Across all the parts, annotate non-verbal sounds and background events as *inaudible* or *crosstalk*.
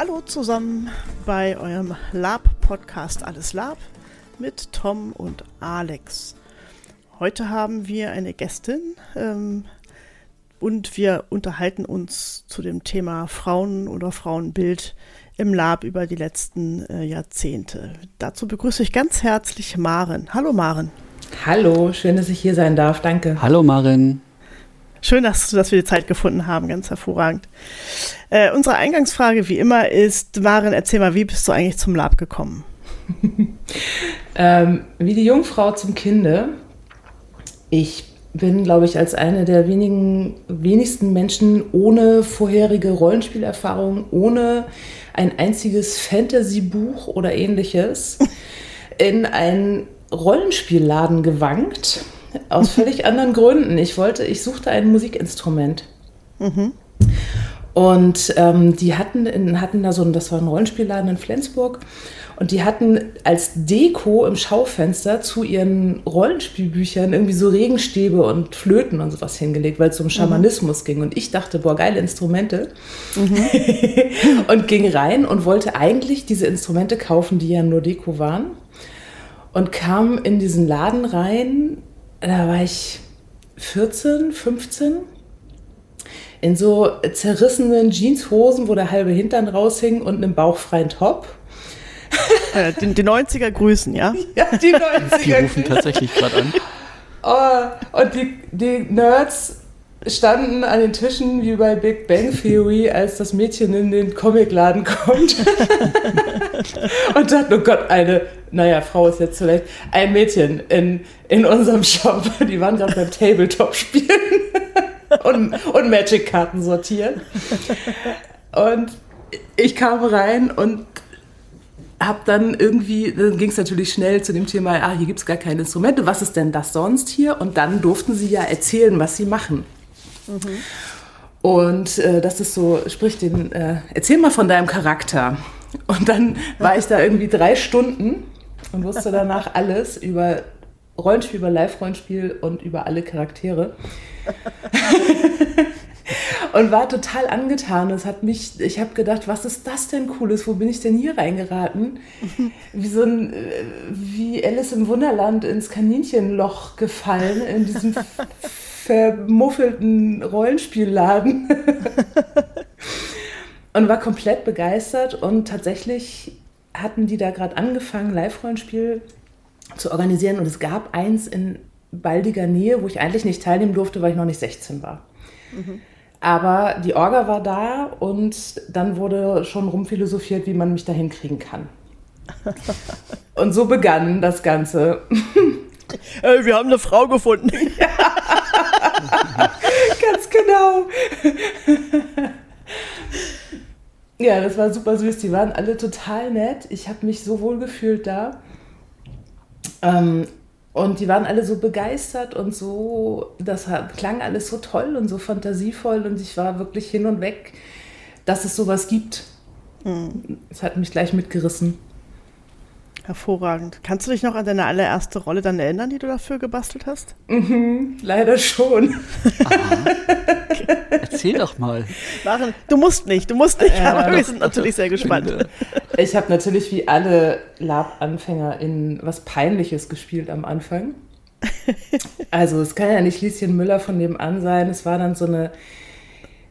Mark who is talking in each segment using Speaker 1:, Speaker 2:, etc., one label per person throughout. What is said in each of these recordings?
Speaker 1: Hallo zusammen bei eurem Lab-Podcast Alles Lab mit Tom und Alex. Heute haben wir eine Gästin ähm, und wir unterhalten uns zu dem Thema Frauen oder Frauenbild im Lab über die letzten äh, Jahrzehnte. Dazu begrüße ich ganz herzlich Maren. Hallo Maren.
Speaker 2: Hallo, schön, dass ich hier sein darf. Danke.
Speaker 3: Hallo Maren.
Speaker 1: Schön, dass, dass wir die Zeit gefunden haben, ganz hervorragend. Äh, unsere Eingangsfrage wie immer ist, Maren, erzähl mal, wie bist du eigentlich zum Lab gekommen? *laughs*
Speaker 2: ähm, wie die Jungfrau zum Kinde. Ich bin, glaube ich, als eine der wenigen, wenigsten Menschen ohne vorherige Rollenspielerfahrung, ohne ein einziges Fantasy-Buch oder ähnliches *laughs* in einen Rollenspielladen gewankt aus völlig anderen Gründen. Ich wollte, ich suchte ein Musikinstrument. Mhm. Und ähm, die hatten, hatten da so ein, das war ein Rollenspielladen in Flensburg. Und die hatten als Deko im Schaufenster zu ihren Rollenspielbüchern irgendwie so Regenstäbe und Flöten und sowas hingelegt, weil es um Schamanismus mhm. ging. Und ich dachte, boah, geile Instrumente. Mhm. *laughs* und ging rein und wollte eigentlich diese Instrumente kaufen, die ja nur Deko waren. Und kam in diesen Laden rein da war ich 14, 15 in so zerrissenen Jeanshosen, wo der halbe Hintern raushing und einem bauchfreien Top. *laughs*
Speaker 1: Äh, die, die 90er grüßen, ja? *laughs*
Speaker 2: Ja, die 90er.
Speaker 3: Die rufen tatsächlich gerade an. *laughs*
Speaker 2: Oh, und die, die Nerds standen an den Tischen wie bei Big Bang Theory, als das Mädchen in den Comicladen kommt. *laughs* und dachten, oh Gott, eine, naja, Frau ist jetzt vielleicht, ein Mädchen in, in unserem Shop. Die waren gerade beim Tabletop spielen *laughs* und, und Magic-Karten sortieren. Und ich kam rein und hab dann irgendwie, dann ging es natürlich schnell zu dem Thema, ah, hier gibt es gar keine Instrumente, was ist denn das sonst hier? Und dann durften sie ja erzählen, was sie machen. Mhm. Und äh, das ist so, sprich den, äh, erzähl mal von deinem Charakter. Und dann war ich da irgendwie drei Stunden und wusste danach alles über Rollenspiel, über Live-Rollenspiel und über alle Charaktere. *laughs* und war total angetan. Es hat mich, ich habe gedacht, was ist das denn Cooles? Wo bin ich denn hier reingeraten? Wie so ein, äh, wie Alice im Wunderland ins Kaninchenloch gefallen in diesem vermuffelten Rollenspielladen. *laughs* und war komplett begeistert und tatsächlich hatten die da gerade angefangen, Live-Rollenspiel zu organisieren und es gab eins in baldiger Nähe, wo ich eigentlich nicht teilnehmen durfte, weil ich noch nicht 16 war. Mhm. Aber die Orga war da und dann wurde schon rumphilosophiert, wie man mich da hinkriegen kann. *laughs* und so begann das Ganze.
Speaker 1: Äh, wir haben eine Frau gefunden. Ja. *laughs*
Speaker 2: Ganz genau. Ja, das war super süß. Die waren alle total nett. Ich habe mich so wohl gefühlt da. Ähm, und die waren alle so begeistert und so, das klang alles so toll und so fantasievoll und ich war wirklich hin und weg, dass es sowas gibt. Mhm. Es hat mich gleich mitgerissen.
Speaker 1: Hervorragend. Kannst du dich noch an deine allererste Rolle dann erinnern, die du dafür gebastelt hast?
Speaker 2: Mhm, leider schon.
Speaker 3: okay. Erzähl doch mal.
Speaker 1: Maren, du musst nicht, du musst nicht, ja, aber wir sind natürlich sehr gespannt.
Speaker 2: Ich habe natürlich wie alle Lab-Anfänger in was Peinliches gespielt am Anfang. Also es kann ja nicht Lieschen Müller von nebenan sein. Es war dann so eine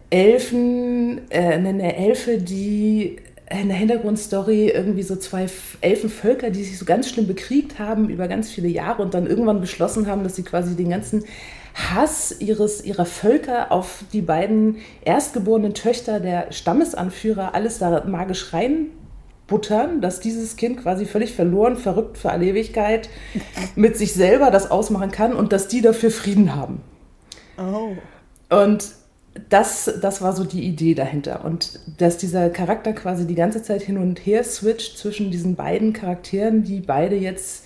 Speaker 2: Elfen, äh, eine Elfe, die in der Hintergrundstory irgendwie so zwei Elfenvölker, die sich so ganz schlimm bekriegt haben über ganz viele Jahre und dann irgendwann beschlossen haben, dass sie quasi den ganzen Hass ihres, ihrer Völker auf die beiden erstgeborenen Töchter der Stammesanführer alles da magisch reinbuttern, dass dieses Kind quasi völlig verloren, verrückt für alle Ewigkeit *laughs* mit sich selber das ausmachen kann und dass die dafür Frieden haben. Oh. Und das, das war so die Idee dahinter. Und dass dieser Charakter quasi die ganze Zeit hin und her switcht zwischen diesen beiden Charakteren, die beide jetzt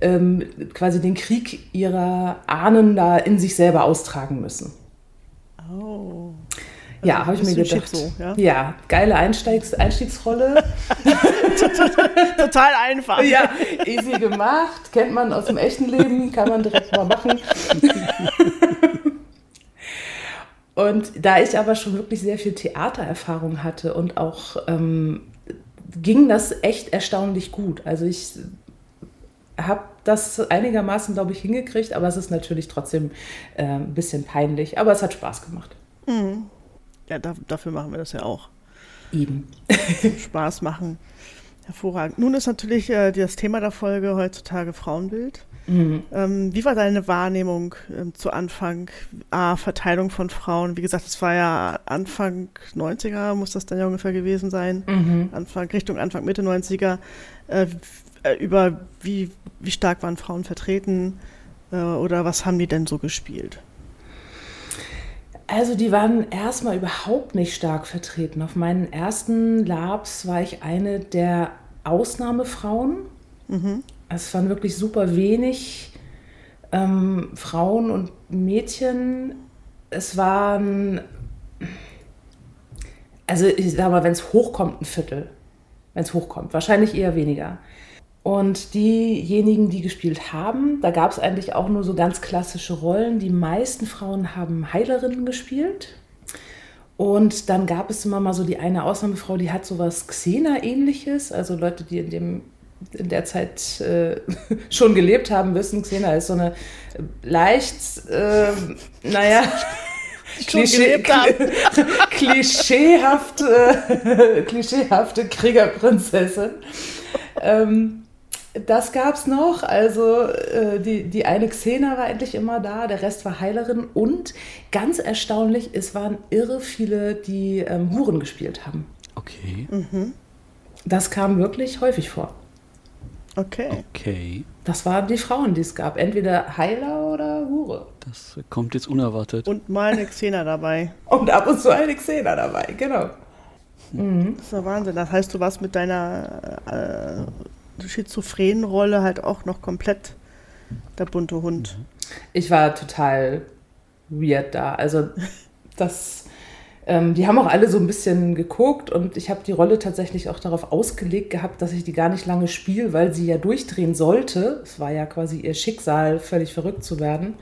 Speaker 2: ähm, quasi den Krieg ihrer Ahnen da in sich selber austragen müssen. Oh. Also ja, habe ich mir gedacht. So, ja? ja? geile Einstiegs Einstiegsrolle. *laughs*
Speaker 1: Total einfach.
Speaker 2: Ja, easy gemacht. Kennt man aus dem echten Leben, kann man direkt mal machen. *laughs* Und da ich aber schon wirklich sehr viel Theatererfahrung hatte und auch ähm, ging das echt erstaunlich gut. Also ich habe das einigermaßen, glaube ich, hingekriegt, aber es ist natürlich trotzdem äh, ein bisschen peinlich. Aber es hat Spaß gemacht.
Speaker 1: Mhm. Ja, da, dafür machen wir das ja auch.
Speaker 2: Eben. *laughs*
Speaker 1: Spaß machen. Hervorragend. Nun ist natürlich äh, das Thema der Folge heutzutage Frauenbild. Mhm. Ähm, wie war deine Wahrnehmung ähm, zu Anfang? A, Verteilung von Frauen. Wie gesagt, es war ja Anfang 90er, muss das dann ja ungefähr gewesen sein. Mhm. Anfang, Richtung Anfang, Mitte 90er. Äh, äh, über wie, wie stark waren Frauen vertreten äh, oder was haben die denn so gespielt?
Speaker 2: Also die waren erstmal überhaupt nicht stark vertreten. Auf meinen ersten Labs war ich eine der Ausnahmefrauen. Mhm. Es waren wirklich super wenig ähm, Frauen und Mädchen. Es waren, also ich sag mal, wenn es hochkommt, ein Viertel. Wenn es hochkommt. Wahrscheinlich eher weniger. Und diejenigen, die gespielt haben, da gab es eigentlich auch nur so ganz klassische Rollen. Die meisten Frauen haben Heilerinnen gespielt. Und dann gab es immer mal so die eine Ausnahmefrau, die hat so was Xena-ähnliches. Also Leute, die in, dem, in der Zeit äh, *laughs* schon gelebt haben, wissen, Xena ist so eine leicht, äh, naja, *laughs* Klischee, *laughs* klischeehafte, klischeehafte Kriegerprinzessin. Ähm, das gab es noch. Also äh, die, die eine Xena war endlich immer da, der Rest war Heilerin. Und ganz erstaunlich, es waren irre viele, die ähm, Huren gespielt haben.
Speaker 3: Okay.
Speaker 2: Mhm. Das kam wirklich häufig vor.
Speaker 1: Okay.
Speaker 3: Okay.
Speaker 2: Das waren die Frauen, die es gab. Entweder Heiler oder Hure.
Speaker 3: Das kommt jetzt unerwartet.
Speaker 1: Und mal eine Xena dabei. *laughs*
Speaker 2: Und ab und zu eine Xena dabei, genau.
Speaker 1: Mhm. Das ist ja Wahnsinn. Das heißt, du warst mit deiner äh, schizophrenen Rolle halt auch noch komplett der bunte Hund.
Speaker 2: Ich war total weird da. Also das, ähm, die haben auch alle so ein bisschen geguckt und ich habe die Rolle tatsächlich auch darauf ausgelegt gehabt, dass ich die gar nicht lange spiele, weil sie ja durchdrehen sollte. Es war ja quasi ihr Schicksal, völlig verrückt zu werden.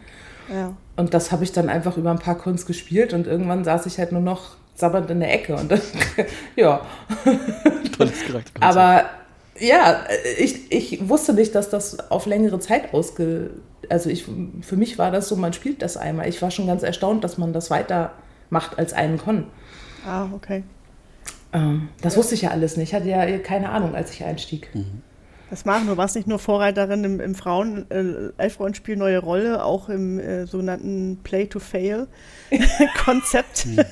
Speaker 2: Ja. Und das habe ich dann einfach über ein paar Kunst gespielt und irgendwann saß ich halt nur noch sabbernd in der Ecke und dann, *laughs* ja. *laughs* Tolles Charakter. Aber ja, ich, ich wusste nicht, dass das auf längere Zeit ausge... Also ich, für mich war das so, man spielt das einmal. Ich war schon ganz erstaunt, dass man das weiter macht als einen Con.
Speaker 1: Ah, okay.
Speaker 2: Ähm, das ja. wusste ich ja alles nicht. Ich hatte ja keine Ahnung, als ich einstieg. Mhm.
Speaker 1: Das machen du warst nicht nur Vorreiterin im, im Frauen äh, Elf-Rollenspiel Neue Rolle, auch im äh, sogenannten Play-to-Fail-Konzept. *laughs* Mhm. *laughs*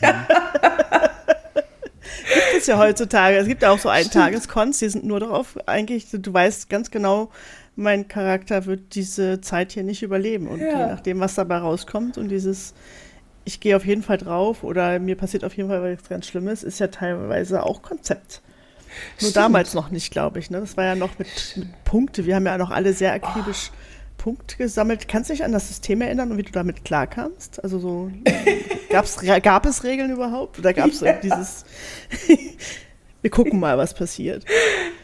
Speaker 1: gibt es ja heutzutage. Es gibt ja auch so Eintageskons, die sind nur darauf eigentlich, du weißt ganz genau, mein Charakter wird diese Zeit hier nicht überleben. Und ja. je nachdem, was dabei rauskommt und dieses, ich gehe auf jeden Fall drauf oder mir passiert auf jeden Fall was ganz Schlimmes, ist ja teilweise auch Konzept. Nur Stimmt. damals noch nicht, glaube ich. Ne? Das war ja noch mit, mit Punkte. Wir haben ja noch alle sehr akribisch oh. Punkte gesammelt. Kannst du dich an das System erinnern und wie du damit klarkamst? Also so gab's, gab es Regeln überhaupt? Oder gab es ja. dieses *laughs* Wir gucken mal, was passiert?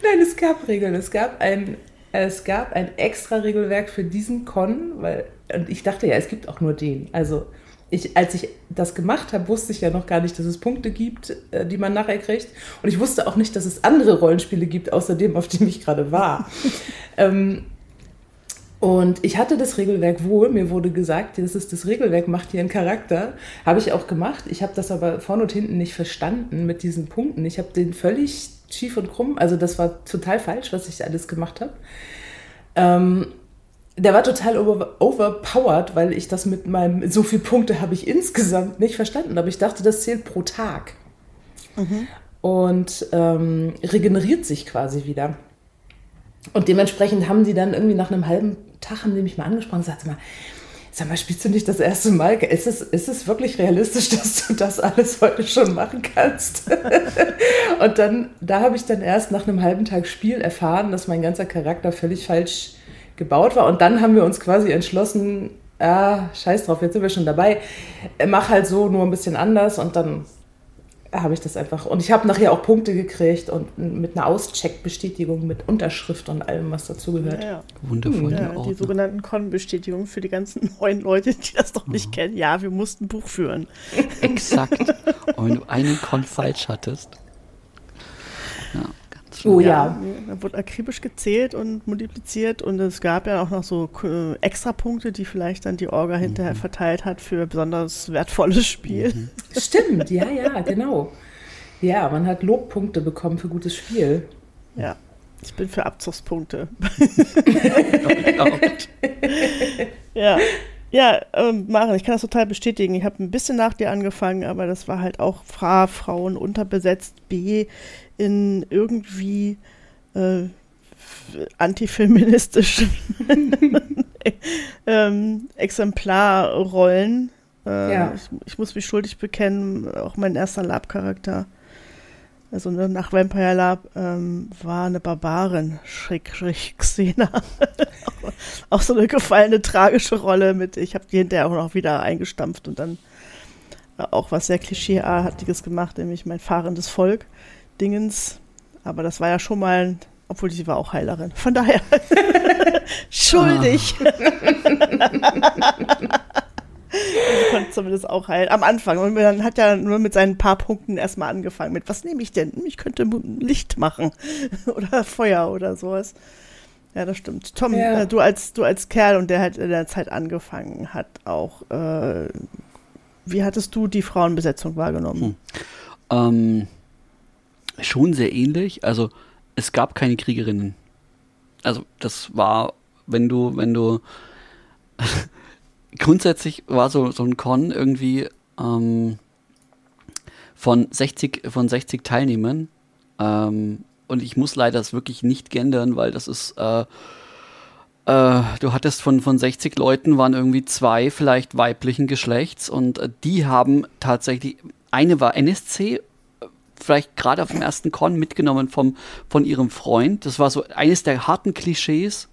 Speaker 2: Nein, es gab Regeln. Es gab ein, es gab ein extra Regelwerk für diesen Con, weil und ich dachte ja, es gibt auch nur den. Also ich, als ich das gemacht habe, wusste ich ja noch gar nicht, dass es Punkte gibt, äh, die man nachher kriegt. Und ich wusste auch nicht, dass es andere Rollenspiele gibt, außer dem, auf dem ich gerade war. *laughs* ähm, und ich hatte das Regelwerk wohl, mir wurde gesagt, das ist das Regelwerk, macht hier einen Charakter. Habe ich auch gemacht. Ich habe das aber vorne und hinten nicht verstanden mit diesen Punkten. Ich habe den völlig schief und krumm, also das war total falsch, was ich alles gemacht habe. Ähm, der war total over, overpowered, weil ich das mit meinem, so viele Punkte habe ich insgesamt nicht verstanden, aber ich dachte, das zählt pro Tag. Mhm. Und ähm, regeneriert sich quasi wieder. Und dementsprechend haben die dann irgendwie nach einem halben Tag haben die mich mal angesprochen und mal, sag mal, spielst du nicht das erste Mal? Ist es, ist es wirklich realistisch, *laughs* dass du das alles heute schon machen kannst? *laughs* und dann, da habe ich dann erst nach einem halben Tag Spiel erfahren, dass mein ganzer Charakter völlig falsch gebaut war. Und dann haben wir uns quasi entschlossen, ah, scheiß drauf, jetzt sind wir schon dabei. Mach halt so, nur ein bisschen anders und dann habe ich das einfach. Und ich habe nachher auch Punkte gekriegt und mit einer Auscheckbestätigung mit Unterschrift und allem, was dazugehört.
Speaker 1: Ja, ja.
Speaker 3: Wundervoll.
Speaker 1: Ja, die sogenannten Con-Bestätigungen für die ganzen *laughs* neuen Leute, die das noch nicht kennen. Ja, wir mussten Buch führen.
Speaker 3: Exakt. *laughs* Und wenn du einen Con falsch hattest. Ja,
Speaker 2: Oh ja.
Speaker 1: Da wurde akribisch gezählt und multipliziert und es gab ja auch noch so äh, Extrapunkte, die vielleicht dann die Orga hinterher verteilt hat für besonders wertvolles Spiel.
Speaker 2: Stimmt, ja, ja, genau. Ja, man hat Lobpunkte bekommen für gutes Spiel.
Speaker 1: Ja, ich bin für Abzugspunkte. *laughs* Ja, ja, ähm, Maren, ich kann das total bestätigen. Ich habe ein bisschen nach dir angefangen, aber das war halt auch A, Frauen unterbesetzt, B, in irgendwie äh, antifeministischen *laughs* ähm, Exemplarrollen. Äh,
Speaker 2: Ja.
Speaker 1: ich, ich muss mich schuldig bekennen, auch mein erster Lab-Charakter, also ne, nach Vampire Lab, ähm, war eine Barbarin, schräg, schräg Xena. *laughs* auch so eine gefallene, tragische Rolle mit, ich habe die hinterher auch noch wieder eingestampft und dann äh, auch was sehr klischeeartiges gemacht, nämlich mein fahrendes Volk, Dingens. Aber das war ja schon mal, obwohl sie war auch Heilerin. Von daher *laughs* schuldig. *laughs* Sie konnte zumindest auch heilen. Am Anfang. Und man hat ja nur mit seinen paar Punkten erstmal angefangen. Mit, was nehme ich denn? Ich könnte Licht machen. *laughs* oder Feuer oder sowas. Ja, das stimmt. Tom,
Speaker 2: Ja.
Speaker 1: äh, du, als, du als Kerl und der halt in der Zeit angefangen hat, auch, äh, wie hattest du die Frauenbesetzung wahrgenommen?
Speaker 3: Ähm, schon sehr ähnlich. Also es gab keine Kriegerinnen. Also das war, wenn du, wenn du *laughs* grundsätzlich war so, so ein Con irgendwie ähm, von 60, von 60 Teilnehmern. Ähm, und ich muss leider das wirklich nicht gendern, weil das ist, äh, äh, du hattest von, von 60 Leuten waren irgendwie zwei vielleicht weiblichen Geschlechts und äh, die haben tatsächlich, eine war NSC, vielleicht gerade auf dem ersten Con mitgenommen vom, von ihrem Freund. Das war so eines der harten Klischees.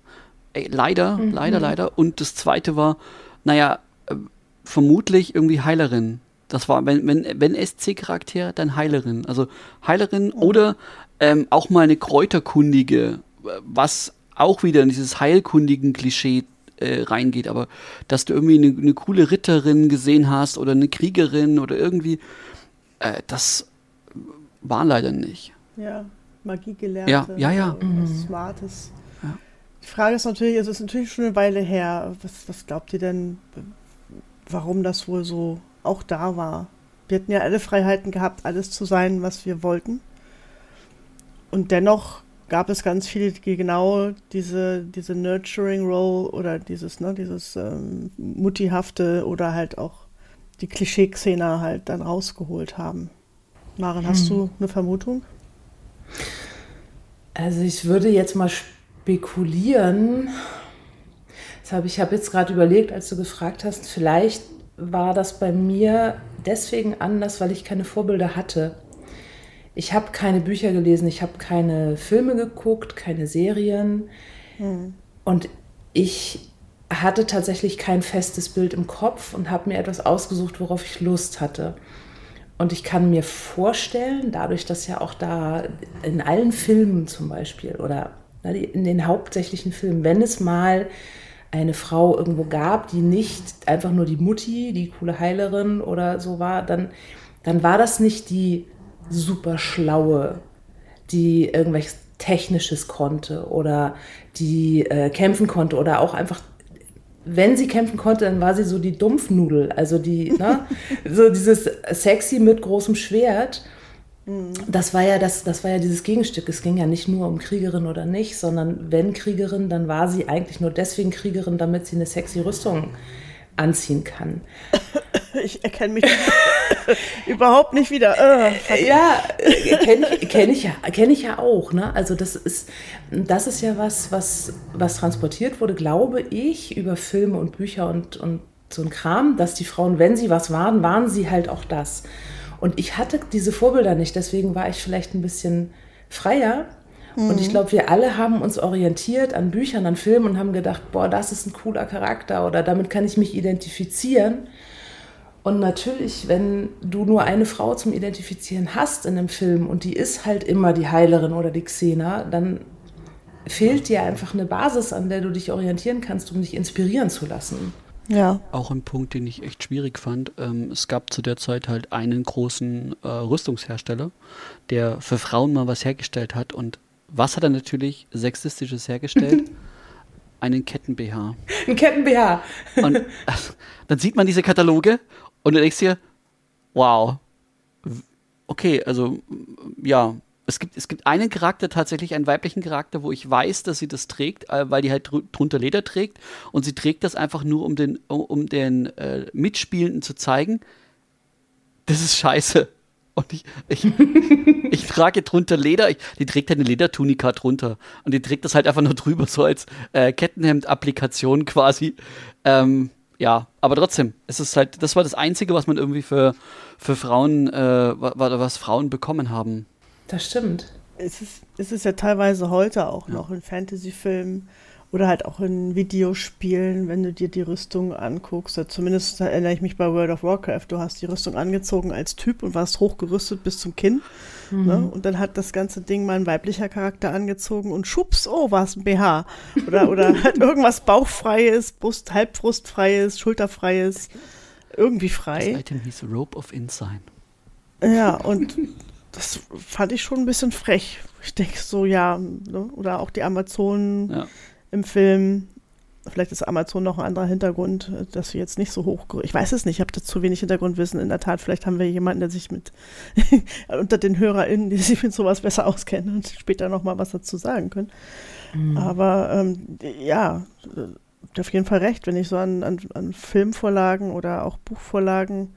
Speaker 3: Ey, leider, leider, leider. Und das zweite war, naja, äh, vermutlich irgendwie Heilerin. Das war, wenn, wenn, wenn SC-Charakter, dann Heilerin. Also Heilerin oder ähm, auch mal eine Kräuterkundige, äh, was auch wieder in dieses heilkundigen Klischee äh, reingeht. Aber dass du irgendwie eine, eine coole Ritterin gesehen hast oder eine Kriegerin oder irgendwie, äh, das war leider nicht.
Speaker 1: Ja, Magie gelernt.
Speaker 3: Ja, ja, ja.
Speaker 1: Was Smartes. Die Frage ist natürlich, es ist natürlich schon eine Weile her. Was, was glaubt ihr denn, warum das wohl so auch da war? Wir hatten ja alle Freiheiten gehabt, alles zu sein, was wir wollten. Und dennoch gab es ganz viele, die genau diese, diese Nurturing Role oder dieses, ne, dieses ähm, Muttihafte oder halt auch die Klischee-Xena halt dann rausgeholt haben. Maren, hast du eine Vermutung?
Speaker 2: Also ich würde jetzt mal spekulieren. Das hab, ich habe jetzt gerade überlegt, als du gefragt hast, vielleicht war das bei mir deswegen anders, weil ich keine Vorbilder hatte. Ich habe keine Bücher gelesen, ich habe keine Filme geguckt, keine Serien. Und ich hatte tatsächlich kein festes Bild im Kopf und habe mir etwas ausgesucht, worauf ich Lust hatte. Und ich kann mir vorstellen, dadurch, dass ja auch da in allen Filmen zum Beispiel oder in den hauptsächlichen Filmen, wenn es mal eine Frau irgendwo gab, die nicht einfach nur die Mutti, die coole Heilerin oder so war, dann, dann war das nicht die super schlaue, die irgendwelches Technisches konnte oder die äh, kämpfen konnte oder auch einfach wenn sie kämpfen konnte, dann war sie so die Dumpfnudel, also die, ne, *laughs* so dieses sexy mit großem Schwert. Das war ja das, das war ja dieses Gegenstück. Es ging ja nicht nur um Kriegerin oder nicht, sondern wenn Kriegerin, dann war sie eigentlich nur deswegen Kriegerin, damit sie eine sexy Rüstung anziehen kann. *laughs*
Speaker 1: Ich erkenne mich *laughs* überhaupt nicht wieder. Äh,
Speaker 2: Ja, kenne ich, kenn ich, ja, kenn ich ja auch. Ne? Also das ist, das ist ja was, was, was transportiert wurde, glaube ich, über Filme und Bücher und, und so ein Kram, dass die Frauen, wenn sie was waren, waren sie halt auch das. Und ich hatte diese Vorbilder nicht, deswegen war ich vielleicht ein bisschen freier. Und ich glaube, wir alle haben uns orientiert an Büchern, an Filmen und haben gedacht, boah, das ist ein cooler Charakter oder damit kann ich mich identifizieren. Und natürlich, wenn du nur eine Frau zum Identifizieren hast in einem Film und die ist halt immer die Heilerin oder die Xena, dann fehlt dir einfach eine Basis, an der du dich orientieren kannst, um dich inspirieren zu lassen.
Speaker 3: Ja. Auch ein Punkt, den ich echt schwierig fand. Ähm, es gab zu der Zeit halt einen großen äh, Rüstungshersteller, der für Frauen mal was hergestellt hat. Und was hat er natürlich Sexistisches hergestellt? *laughs* einen Ketten-BH.
Speaker 2: Ein Ketten-BH.
Speaker 3: und *laughs* dann sieht man diese Kataloge und du denkst dir, wow, okay, also ja, es gibt, es gibt einen Charakter, tatsächlich einen weiblichen Charakter, wo ich weiß, dass sie das trägt, äh, weil die halt drunter Leder trägt und sie trägt das einfach nur, um den, um den äh, Mitspielenden zu zeigen, das ist scheiße. Und ich, ich, *laughs* ich trage drunter Leder, ich, die trägt halt eine Ledertunika drunter und die trägt das halt einfach nur drüber, so als äh, Kettenhemd-Applikation quasi. Ähm, ja, aber trotzdem, es ist halt, das war das Einzige, was man irgendwie für, für Frauen, äh, was Frauen bekommen haben.
Speaker 2: Das stimmt.
Speaker 1: Es ist, es ist ja teilweise heute auch noch in Fantasy-Filmen oder halt auch in Videospielen, wenn du dir die Rüstung anguckst. Zumindest erinnere ich mich bei World of Warcraft. Du hast die Rüstung angezogen als Typ und warst hochgerüstet bis zum Kinn. Mhm. Ne? Und dann hat das ganze Ding mal ein weiblicher Charakter angezogen und schubs, oh, war es ein BH. Oder, *laughs* oder halt irgendwas bauchfreies, Brust, halbbrustfreies, schulterfreies, irgendwie frei.
Speaker 3: Das Item hieß Rope of Insign.
Speaker 1: Ja, und *laughs* das fand ich schon ein bisschen frech. Ich denke so, ja, ne? oder auch die Amazonen ja. im Film. Vielleicht ist Amazon noch ein anderer Hintergrund, dass sie jetzt nicht so hoch. Ich weiß es nicht, ich habe da zu wenig Hintergrundwissen. In der Tat, vielleicht haben wir jemanden, der sich mit *laughs* unter den HörerInnen, die sich mit sowas besser auskennen und später nochmal was dazu sagen können. Mhm. Aber ähm, ja, auf jeden Fall recht, wenn ich so an, an, an Filmvorlagen oder auch Buchvorlagen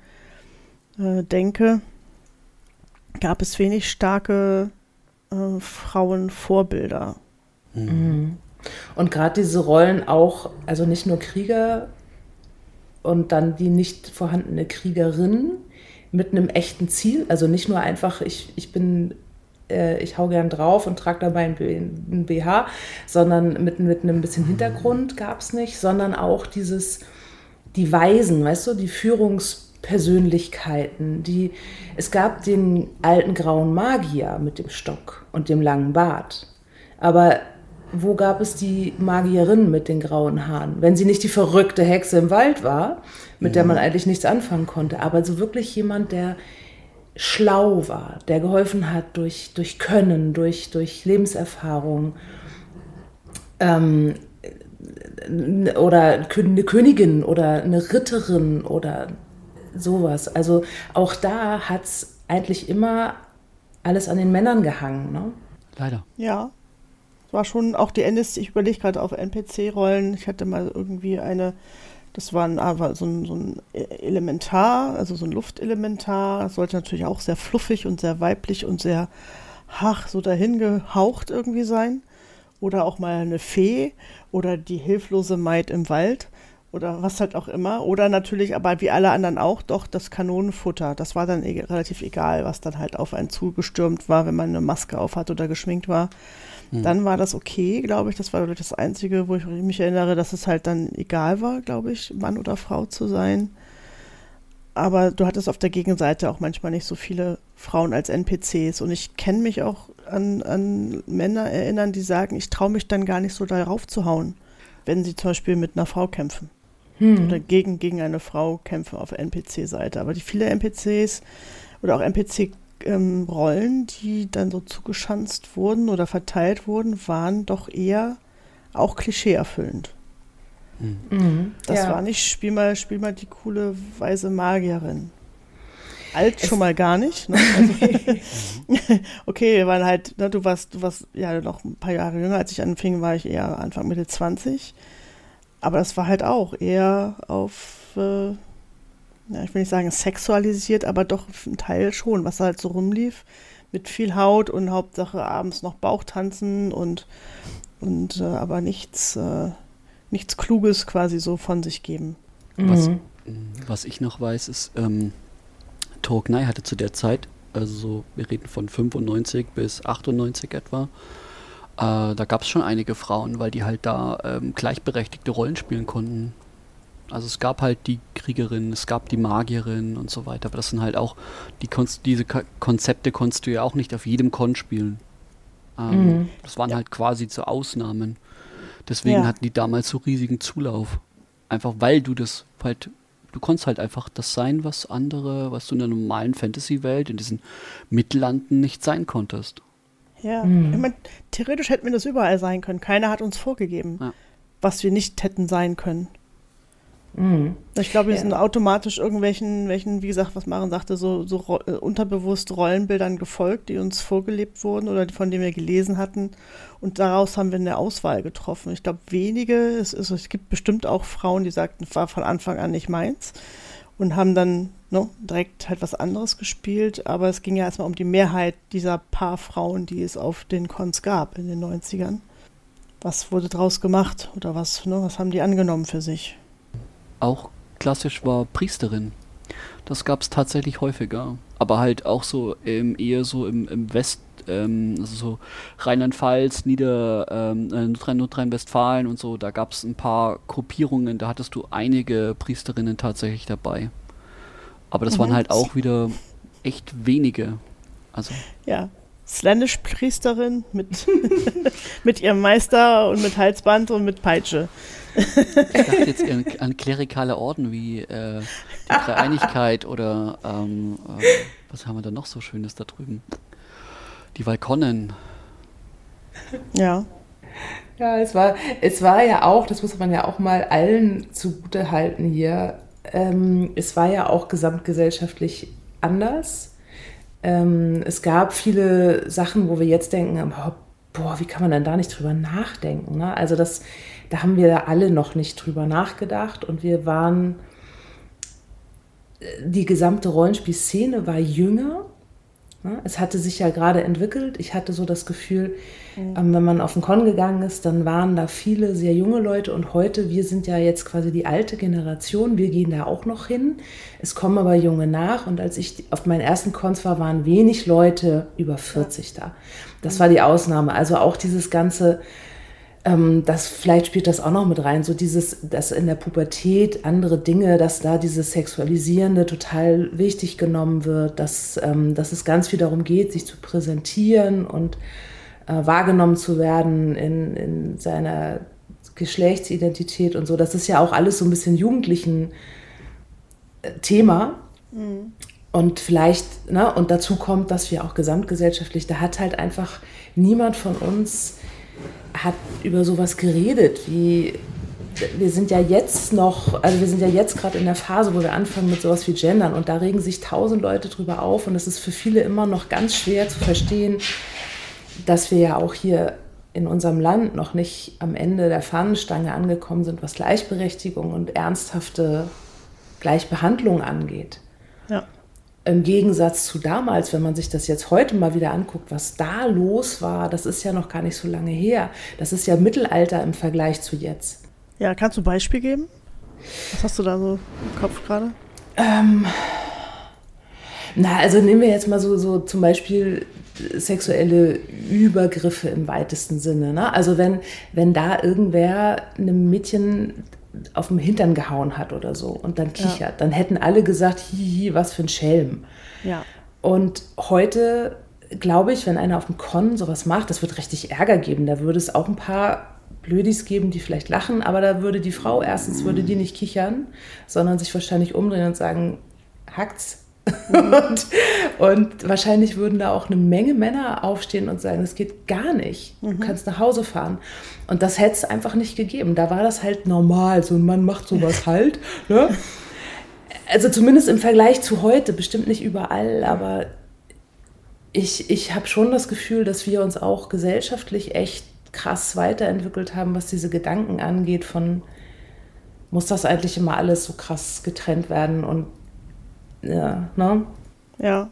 Speaker 1: äh, denke, gab es wenig starke äh, Frauenvorbilder.
Speaker 2: Mhm. Und gerade diese Rollen auch, also nicht nur Krieger und dann die nicht vorhandene Kriegerin mit einem echten Ziel, also nicht nur einfach, ich, ich bin, äh, ich hau gern drauf und trage dabei ein BH, sondern mit, mit einem bisschen Hintergrund gab es nicht, sondern auch dieses, die Weisen, weißt du, die Führungspersönlichkeiten, die, es gab den alten grauen Magier mit dem Stock und dem langen Bart, aber wo gab es die Magierin mit den grauen Haaren? Wenn sie nicht die verrückte Hexe im Wald war, mit ja. der man eigentlich nichts anfangen konnte, aber so wirklich jemand, der schlau war, der geholfen hat durch, durch Können, durch, durch Lebenserfahrung. Ähm, oder eine Königin oder eine Ritterin oder sowas. Also auch da hat es eigentlich immer alles an den Männern gehangen. Ne?
Speaker 3: Leider.
Speaker 1: Ja, war schon auch die NSC, ich überlege gerade auf NPC-Rollen. Ich hatte mal irgendwie eine, das war, ein, ah, war so, ein, so ein Elementar, also so ein Luftelementar. Das sollte natürlich auch sehr fluffig und sehr weiblich und sehr, ach, so dahin gehaucht irgendwie sein. Oder auch mal eine Fee oder die hilflose Maid im Wald oder was halt auch immer. Oder natürlich, aber wie alle anderen auch, doch das Kanonenfutter. Das war dann e relativ egal, was dann halt auf einen zugestürmt war, wenn man eine Maske auf hat oder geschminkt war. Hm. Dann war das okay, glaube ich. Das war das Einzige, wo ich mich erinnere, dass es halt dann egal war, glaube ich, Mann oder Frau zu sein. Aber du hattest auf der Gegenseite auch manchmal nicht so viele Frauen als NPCs. Und ich kenne mich auch an, an Männer erinnern, die sagen, ich traue mich dann gar nicht so darauf zu hauen, wenn sie zum Beispiel mit einer Frau kämpfen. Hm. Oder gegen, gegen eine Frau kämpfen auf NPC-Seite. Aber die viele NPCs oder auch NPC ähm, die dann so zugeschanzt wurden oder verteilt wurden, waren doch eher auch klischeeerfüllend. Mhm. mhm. Das ja. war nicht, spiel mal, spiel mal die coole weise Magierin. Alt es schon mal gar nicht. Ne? *laughs* Also, *laughs* okay, wir waren halt, ne, du warst, du warst ja noch ein paar Jahre jünger, als ich anfing, war ich eher Anfang Mitte 20. Aber das war halt auch eher auf äh, ja, ich will nicht sagen sexualisiert, aber doch ein Teil schon, was halt so rumlief. Mit viel Haut und Hauptsache abends noch Bauchtanzen und, und äh, aber nichts, äh, nichts Kluges quasi so von sich geben.
Speaker 3: Was, mhm. was ich noch weiß, ist, ähm, Torgnay hatte zu der Zeit, also so, wir reden von 95 bis 98 etwa, äh, da gab es schon einige Frauen, weil die halt da ähm, gleichberechtigte Rollen spielen konnten. Also es gab halt die Kriegerin, es gab die Magierin und so weiter, aber das sind halt auch, die diese Konzepte konntest du ja auch nicht auf jedem Con spielen. Ähm, mhm. Das waren ja. halt quasi zu Ausnahmen. Deswegen ja. hatten die damals so riesigen Zulauf. Einfach weil du das halt, du konntest halt einfach das sein, was andere, was du in der normalen Fantasy-Welt, in diesen Mittellanden nicht sein konntest.
Speaker 1: Ja, mhm. ich mein, theoretisch hätten wir das überall sein können. Keiner hat uns vorgegeben, ja. was wir nicht hätten sein können. Mhm. Ich glaube, wir ja. sind automatisch irgendwelchen, welchen, wie gesagt, was Maren sagte, so, so äh, unterbewusst Rollenbildern gefolgt, die uns vorgelebt wurden oder von denen wir gelesen hatten. Und daraus haben wir eine Auswahl getroffen. Ich glaube, wenige, es, ist, es gibt bestimmt auch Frauen, die sagten, war von Anfang an nicht meins und haben dann ne, direkt halt was anderes gespielt. Aber es ging ja erstmal um die Mehrheit dieser paar Frauen, die es auf den Cons gab in den 90ern. Was wurde draus gemacht oder was, ne, was haben die angenommen für sich?
Speaker 3: Auch klassisch war Priesterin. Das gab es tatsächlich häufiger. Aber halt auch so ähm, eher so im, im West, ähm, also so Rheinland-Pfalz, Nieder, ähm, äh, Nordrhein-Westfalen und so, da gab es ein paar Gruppierungen, da hattest du einige Priesterinnen tatsächlich dabei. Aber das mhm. waren halt auch wieder echt wenige. Also.
Speaker 1: Ja. Slanish-Priesterin mit, *laughs* mit ihrem Meister und mit Halsband und mit Peitsche.
Speaker 3: Ich dachte jetzt an, an klerikale Orden wie äh, die Dreieinigkeit oder ähm, äh, was haben wir da noch so Schönes da drüben? Die Balkonen.
Speaker 1: Ja.
Speaker 2: Ja, es war, es war ja auch, das muss man ja auch mal allen zugute halten hier, ähm, es war ja auch gesamtgesellschaftlich anders. Ähm, es gab viele Sachen, wo wir jetzt denken, boah, wie kann man denn da nicht drüber nachdenken? Ne? Also das, da haben wir alle noch nicht drüber nachgedacht und wir waren, äh, die gesamte Rollenspielszene war jünger es hatte sich ja gerade entwickelt. Ich hatte so das Gefühl, mhm. wenn man auf den Con gegangen ist, dann waren da viele sehr junge Leute und heute, wir sind ja jetzt quasi die alte Generation, wir gehen da auch noch hin. Es kommen aber junge nach und als ich auf meinen ersten Cons war, waren wenig Leute über 40 ja. da. Das war die Ausnahme. Also auch dieses ganze ähm, das vielleicht spielt das auch noch mit rein, so dieses, dass in der Pubertät andere Dinge, dass da dieses Sexualisierende total wichtig genommen wird, dass, ähm, dass es ganz viel darum geht, sich zu präsentieren und äh, wahrgenommen zu werden in, in seiner Geschlechtsidentität und so. Das ist ja auch alles so ein bisschen jugendlichen äh, Thema. Mhm. Und vielleicht, ne, und dazu kommt, dass wir auch gesamtgesellschaftlich, da hat halt einfach niemand von uns hat über sowas geredet, wie wir sind ja jetzt noch, also wir sind ja jetzt gerade in der Phase, wo wir anfangen mit sowas wie Gendern und da regen sich tausend Leute drüber auf und es ist für viele immer noch ganz schwer zu verstehen, dass wir ja auch hier in unserem Land noch nicht am Ende der Fahnenstange angekommen sind, was Gleichberechtigung und ernsthafte Gleichbehandlung angeht. Im Gegensatz zu damals, wenn man sich das jetzt heute mal wieder anguckt, was da los war, das ist ja noch gar nicht so lange her. Das ist ja Mittelalter im Vergleich zu jetzt.
Speaker 1: Ja, kannst du ein Beispiel geben? Was hast du da so im Kopf gerade?
Speaker 2: Ähm, na, also nehmen wir jetzt mal so, so zum Beispiel sexuelle Übergriffe im weitesten Sinne. Ne? Also wenn, wenn da irgendwer einem Mädchen auf dem Hintern gehauen hat oder so und dann kichert, ja. dann hätten alle gesagt, hihi, was für ein Schelm.
Speaker 1: Ja.
Speaker 2: Und heute glaube ich, wenn einer auf dem Con sowas macht, das wird richtig Ärger geben. Da würde es auch ein paar Blödis geben, die vielleicht lachen, aber da würde die Frau erstens würde die nicht kichern, sondern sich wahrscheinlich umdrehen und sagen, hackt's. Und, und, wahrscheinlich würden da auch eine Menge Männer aufstehen und sagen, das geht gar nicht. Du mhm. kannst nach Hause fahren. Und das hätte es einfach nicht gegeben. Da war das halt normal. So ein Mann macht sowas halt. Ne? Also zumindest im Vergleich zu heute, bestimmt nicht überall, aber ich, ich habe schon das Gefühl, dass wir uns auch gesellschaftlich echt krass weiterentwickelt haben, was diese Gedanken angeht von, muss das eigentlich immer alles so krass getrennt werden und ja, ne?
Speaker 1: Ja,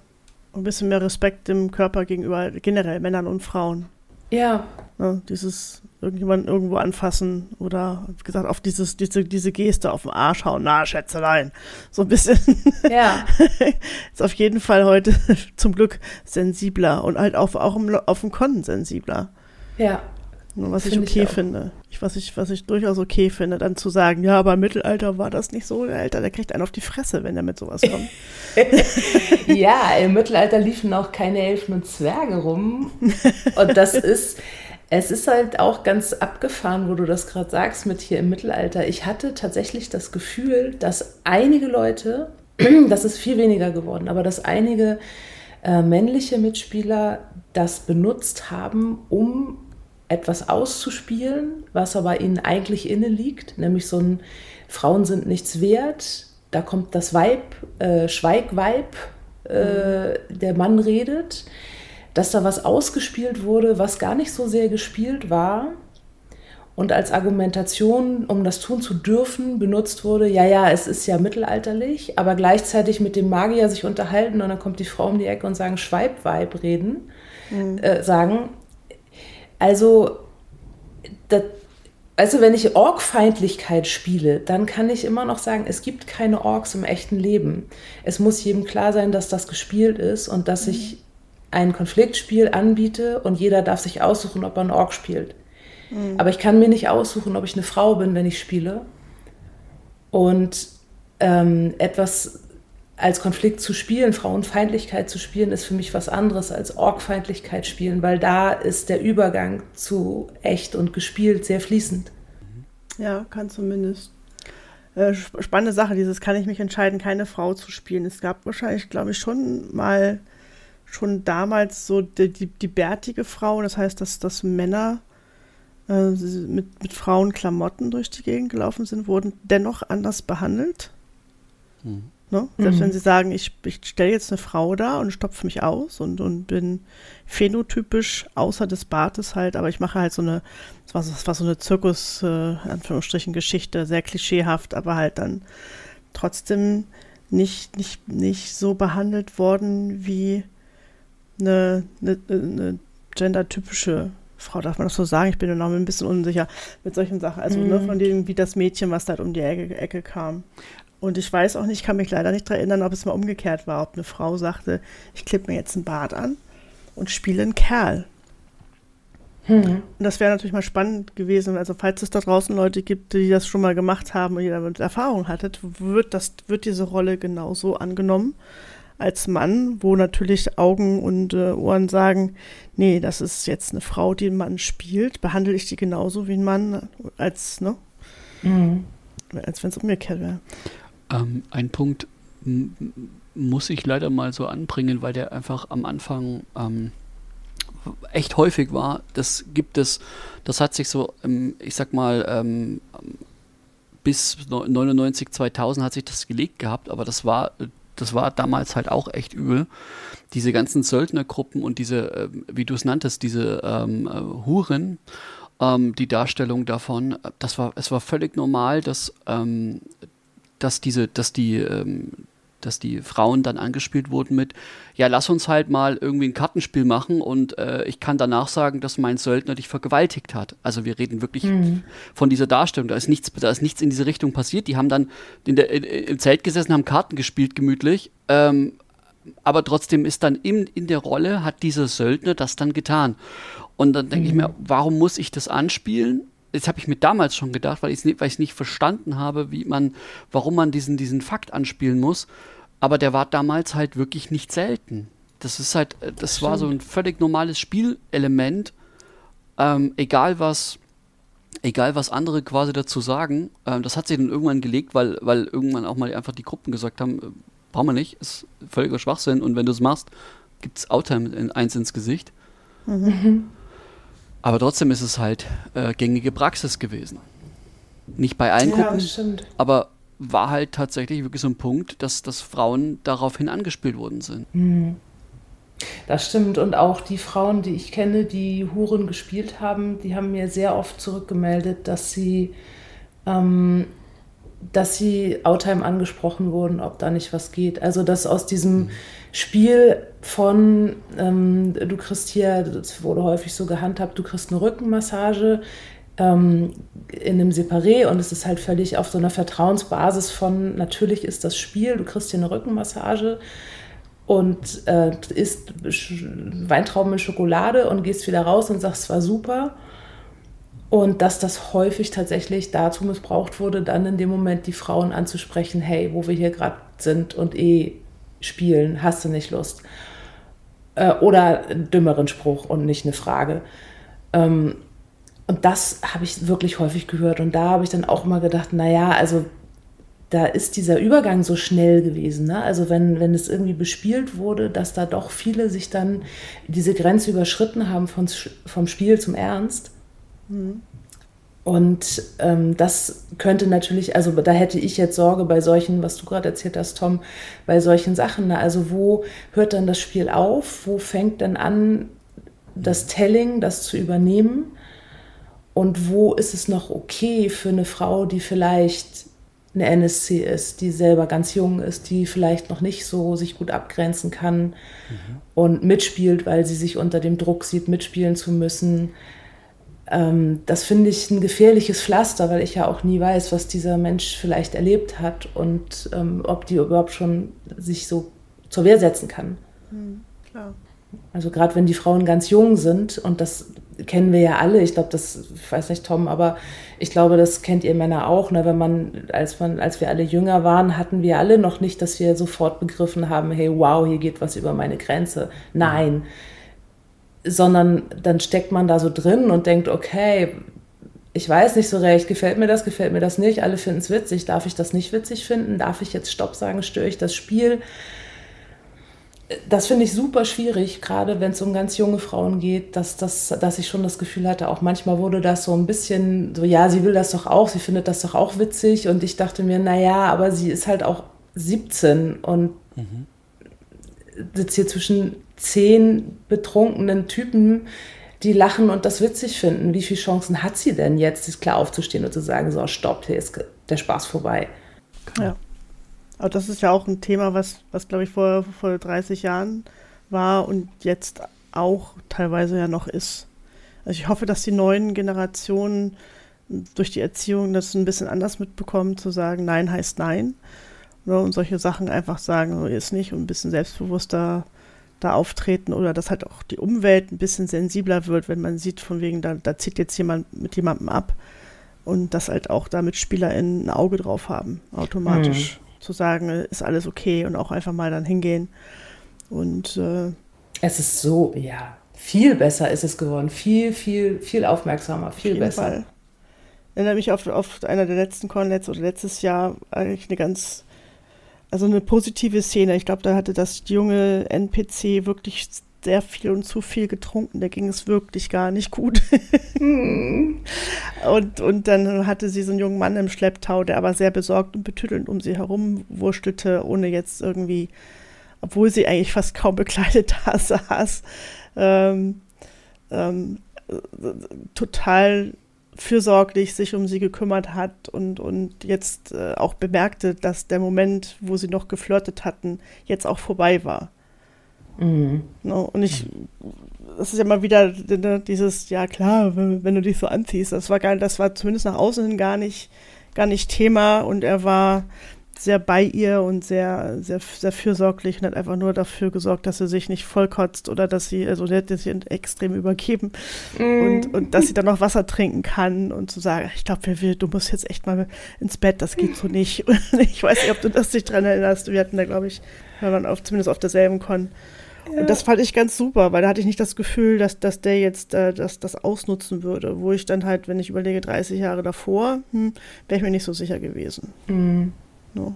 Speaker 1: ein bisschen mehr Respekt dem Körper gegenüber generell Männern und Frauen.
Speaker 2: Ja.
Speaker 1: Ne, dieses irgendjemanden irgendwo anfassen oder wie gesagt auf dieses diese diese Geste auf den Arsch hauen, na Schätzelein, so ein bisschen.
Speaker 2: Ja. *laughs*
Speaker 1: ist auf jeden Fall heute *laughs* zum Glück sensibler und halt auch auch im, auf dem Con sensibler.
Speaker 2: Ja.
Speaker 1: Was Find ich okay ich finde. Ich, was, ich, was ich durchaus okay finde, dann zu sagen, ja, aber im Mittelalter war das nicht so. Der Alter, der kriegt einen auf die Fresse, wenn er mit sowas kommt. *laughs*
Speaker 2: ja, im Mittelalter liefen auch keine Elfen und Zwerge rum. Und das *laughs* ist, es ist halt auch ganz abgefahren, wo du das gerade sagst mit hier im Mittelalter. Ich hatte tatsächlich das Gefühl, dass einige Leute, *clears throat* das ist viel weniger geworden, aber dass einige äh, männliche Mitspieler das benutzt haben, um etwas auszuspielen, was aber ihnen eigentlich inne liegt, nämlich so ein Frauen sind nichts wert, da kommt das Weib, äh, Schweigweib, äh, der Mann redet, dass da was ausgespielt wurde, was gar nicht so sehr gespielt war und als Argumentation, um das tun zu dürfen, benutzt wurde, ja, ja, es ist ja mittelalterlich, aber gleichzeitig mit dem Magier sich unterhalten und dann kommt die Frau um die Ecke und sagen Schweibweib reden, mhm. äh, sagen, also, das, also wenn ich Orgfeindlichkeit spiele, dann kann ich immer noch sagen, es gibt keine Orks im echten Leben. Es muss jedem klar sein, dass das gespielt ist und dass mhm. ich ein Konfliktspiel anbiete und jeder darf sich aussuchen, ob er einen Ork spielt. Mhm. Aber ich kann mir nicht aussuchen, ob ich eine Frau bin, wenn ich spiele. Und ähm, etwas als Konflikt zu spielen, Frauenfeindlichkeit zu spielen, ist für mich was anderes als Orgfeindlichkeit spielen, weil da ist der Übergang zu echt und gespielt sehr fließend.
Speaker 1: Ja, kann zumindest. Äh, spannende Sache, dieses kann ich mich entscheiden, keine Frau zu spielen. Es gab wahrscheinlich, glaube ich, schon mal, schon damals so die, die, die bärtige Frau, das heißt, dass, dass Männer äh, mit, mit Frauenklamotten durch die Gegend gelaufen sind, wurden dennoch anders behandelt. Mhm. Ne? Selbst mhm. wenn sie sagen, ich, ich stelle jetzt eine Frau da und stopfe mich aus und, und bin phänotypisch außer des Bartes halt, aber ich mache halt so eine, das war, das war so eine Zirkus, äh, Anführungsstrichen, Geschichte, sehr klischeehaft, aber halt dann trotzdem nicht, nicht, nicht so behandelt worden wie eine, eine, eine gendertypische Frau, darf man das so sagen? Ich bin mir noch ein bisschen unsicher mit solchen Sachen. Also ne, mhm. ne, von dem, wie das Mädchen, was da halt um die Ecke, Ecke kam. Und ich weiß auch nicht, ich kann mich leider nicht daran erinnern, ob es mal umgekehrt war, ob eine Frau sagte, ich klippe mir jetzt ein Bart an und spiele einen Kerl. Hm. Und das wäre natürlich mal spannend gewesen. Also, falls es da draußen Leute gibt, die das schon mal gemacht haben und ihr damit Erfahrung hattet, wird, das, wird diese Rolle genauso angenommen als Mann, wo natürlich Augen und äh, Ohren sagen, nee, das ist jetzt eine Frau, die einen Mann spielt, behandle ich die genauso wie ein Mann, als, ne? Mhm. Als wenn es umgekehrt wäre.
Speaker 3: Ähm, ein Punkt muss ich leider mal so anbringen, weil der einfach am Anfang ähm, echt häufig war. Das gibt es, das hat sich so, ähm, ich sag mal, ähm, bis 99, 2000 hat sich das gelegt gehabt, aber das war, das war damals halt auch echt übel. Diese ganzen Söldnergruppen und diese, äh, wie du es nanntest, diese ähm, äh, Huren, ähm, die Darstellung davon, das war, es war völlig normal, dass ähm, dass diese, dass die, ähm, dass die Frauen dann angespielt wurden mit, ja, lass uns halt mal irgendwie ein Kartenspiel machen und äh, ich kann danach sagen, dass mein Söldner dich vergewaltigt hat. Also wir reden wirklich mhm. von dieser Darstellung. Da ist nichts, da ist nichts in diese Richtung passiert. Die haben dann in der, im Zelt gesessen, haben Karten gespielt, gemütlich. Ähm, aber trotzdem ist dann in, in der Rolle, hat dieser Söldner das dann getan. Und dann denke mhm. ich mir, warum muss ich das anspielen? Das habe ich mir damals schon gedacht, weil ich es nicht, nicht verstanden habe, wie man, warum man diesen, diesen Fakt anspielen muss. Aber der war damals halt wirklich nicht selten. Das ist halt, äh, das war so ein völlig normales Spielelement. Ähm, egal was, egal was andere quasi dazu sagen, ähm, das hat sich dann irgendwann gelegt, weil, weil irgendwann auch mal einfach die Gruppen gesagt haben, äh, brauchen wir nicht, ist völliger Schwachsinn und wenn du es machst, gibt es Outtime in, eins ins Gesicht. Mhm. Aber trotzdem ist es halt äh, gängige Praxis gewesen. Nicht bei allen ja, Gruppen, stimmt. aber war halt tatsächlich wirklich so ein Punkt, dass, dass Frauen daraufhin angespielt worden sind. Mhm.
Speaker 2: Das stimmt. Und auch die Frauen, die ich kenne, die Huren gespielt haben, die haben mir sehr oft zurückgemeldet, dass sie, ähm, dass sie Outtime angesprochen wurden, ob da nicht was geht. Also, dass aus diesem mhm. Spiel von, ähm, du kriegst hier, das wurde häufig so gehandhabt, du kriegst eine Rückenmassage ähm, in einem Separé und es ist halt völlig auf so einer Vertrauensbasis von, natürlich ist das Spiel, du kriegst hier eine Rückenmassage und äh, isst Weintrauben mit Schokolade und gehst wieder raus und sagst, es war super. Und dass das häufig tatsächlich dazu missbraucht wurde, dann in dem Moment die Frauen anzusprechen, hey, wo wir hier gerade sind und eh spielen, hast du nicht Lust? Äh, oder einen dümmeren Spruch und nicht eine Frage. Ähm, und das habe ich wirklich häufig gehört. Und da habe ich dann auch immer gedacht, naja, also da ist dieser Übergang so schnell gewesen. Ne? Also wenn, wenn es irgendwie bespielt wurde, dass da doch viele sich dann diese Grenze überschritten haben vom Spiel zum Ernst. Mhm. Und ähm, das könnte natürlich, also da hätte ich jetzt Sorge bei solchen, was du gerade erzählt hast, Tom, bei solchen Sachen. Ne? Also wo hört dann das Spiel auf? Wo fängt dann an, das Telling, das zu übernehmen? Und wo ist es noch okay für eine Frau, die vielleicht eine NSC ist, die selber ganz jung ist, die vielleicht noch nicht so sich gut abgrenzen kann mhm. und mitspielt, weil sie sich unter dem Druck sieht, mitspielen zu müssen. Ähm, das finde ich ein gefährliches Pflaster, weil ich ja auch nie weiß, was dieser Mensch vielleicht erlebt hat und ähm, ob die überhaupt schon sich so zur Wehr setzen kann. Mhm, klar. Also gerade wenn die Frauen ganz jung sind und das kennen wir ja alle. Ich glaube, das, ich weiß nicht, Tom, aber ich glaube, das kennt ihr Männer auch. Ne? Wenn man, als man, als wir alle jünger waren, hatten wir alle noch nicht, dass wir sofort begriffen haben, hey, wow, hier geht was über meine Grenze. Nein. Sondern dann steckt man da so drin und denkt, okay, ich weiß nicht so recht, gefällt mir das, gefällt mir das nicht, alle finden es witzig, darf ich das nicht witzig finden, darf ich jetzt Stopp sagen, störe ich das Spiel? das finde ich super schwierig, gerade wenn es um ganz junge Frauen geht, dass, dass, dass ich schon das Gefühl hatte, auch manchmal wurde das so ein bisschen so, ja, sie will das doch auch, sie findet das doch auch witzig. Und ich dachte mir, naja, aber sie ist halt auch 17 und mhm. Sitzt hier zwischen zehn betrunkenen Typen, die lachen und das witzig finden. Wie viele Chancen hat sie denn jetzt, sich klar aufzustehen und zu sagen, so, stopp, hier ist der Spaß vorbei?
Speaker 1: Ja. Aber das ist ja auch ein Thema, was, was glaube ich, vor, vor 30 Jahren war und jetzt auch teilweise ja noch ist. Also ich hoffe, dass die neuen Generationen durch die Erziehung das ein bisschen anders mitbekommen, zu sagen, Nein heißt Nein. Ne, und solche Sachen einfach sagen, so ist nicht und ein bisschen selbstbewusster da auftreten oder dass halt auch die Umwelt ein bisschen sensibler wird, wenn man sieht, von wegen, da, da zieht jetzt jemand mit jemandem ab und dass halt auch damit SpielerInnen ein Auge drauf haben, automatisch. Mhm zu sagen, ist alles okay und auch einfach mal dann hingehen. Und äh,
Speaker 2: es ist so, ja, viel besser ist es geworden. Viel, viel, viel aufmerksamer, viel besser. Fall.
Speaker 1: Ich erinnere mich auf, auf einer der letzten Cornets oder letztes Jahr eigentlich eine ganz, also eine positive Szene. Ich glaube, da hatte das junge NPC wirklich sehr viel und zu viel getrunken. Da ging es wirklich gar nicht gut. und, und dann hatte sie so einen jungen Mann im Schlepptau, der aber sehr besorgt und betüttelnd um sie herum wurstelte, ohne jetzt irgendwie, obwohl sie eigentlich fast kaum bekleidet *laughs* da saß, ähm, ähm, total fürsorglich sich um sie gekümmert hat und, und jetzt äh, auch bemerkte, dass der Moment, wo sie noch geflirtet hatten, jetzt auch vorbei war. Mhm. No, und ich, das ist ja immer wieder ne, dieses, ja klar, wenn, wenn, du dich so anziehst, das war gar, das war zumindest nach außen hin gar nicht, gar nicht Thema und er war sehr bei ihr und sehr, sehr, sehr fürsorglich und hat einfach nur dafür gesorgt, dass sie sich nicht vollkotzt oder dass sie, also der hat sich extrem übergeben mm. und, und dass sie dann noch Wasser trinken kann und zu sagen, ich glaube, du musst jetzt echt mal ins Bett, das geht so nicht. *laughs* ich weiß nicht, ob du das dich dran erinnerst. Wir hatten da, glaube ich, wir waren auf, zumindest auf derselben Con und das fand ich ganz super, weil da hatte ich nicht das Gefühl, dass, dass der jetzt äh, das, das ausnutzen würde. Wo ich dann halt, wenn ich überlege, 30 Jahre davor, hm, wäre ich mir nicht so sicher gewesen. Mhm.
Speaker 2: No.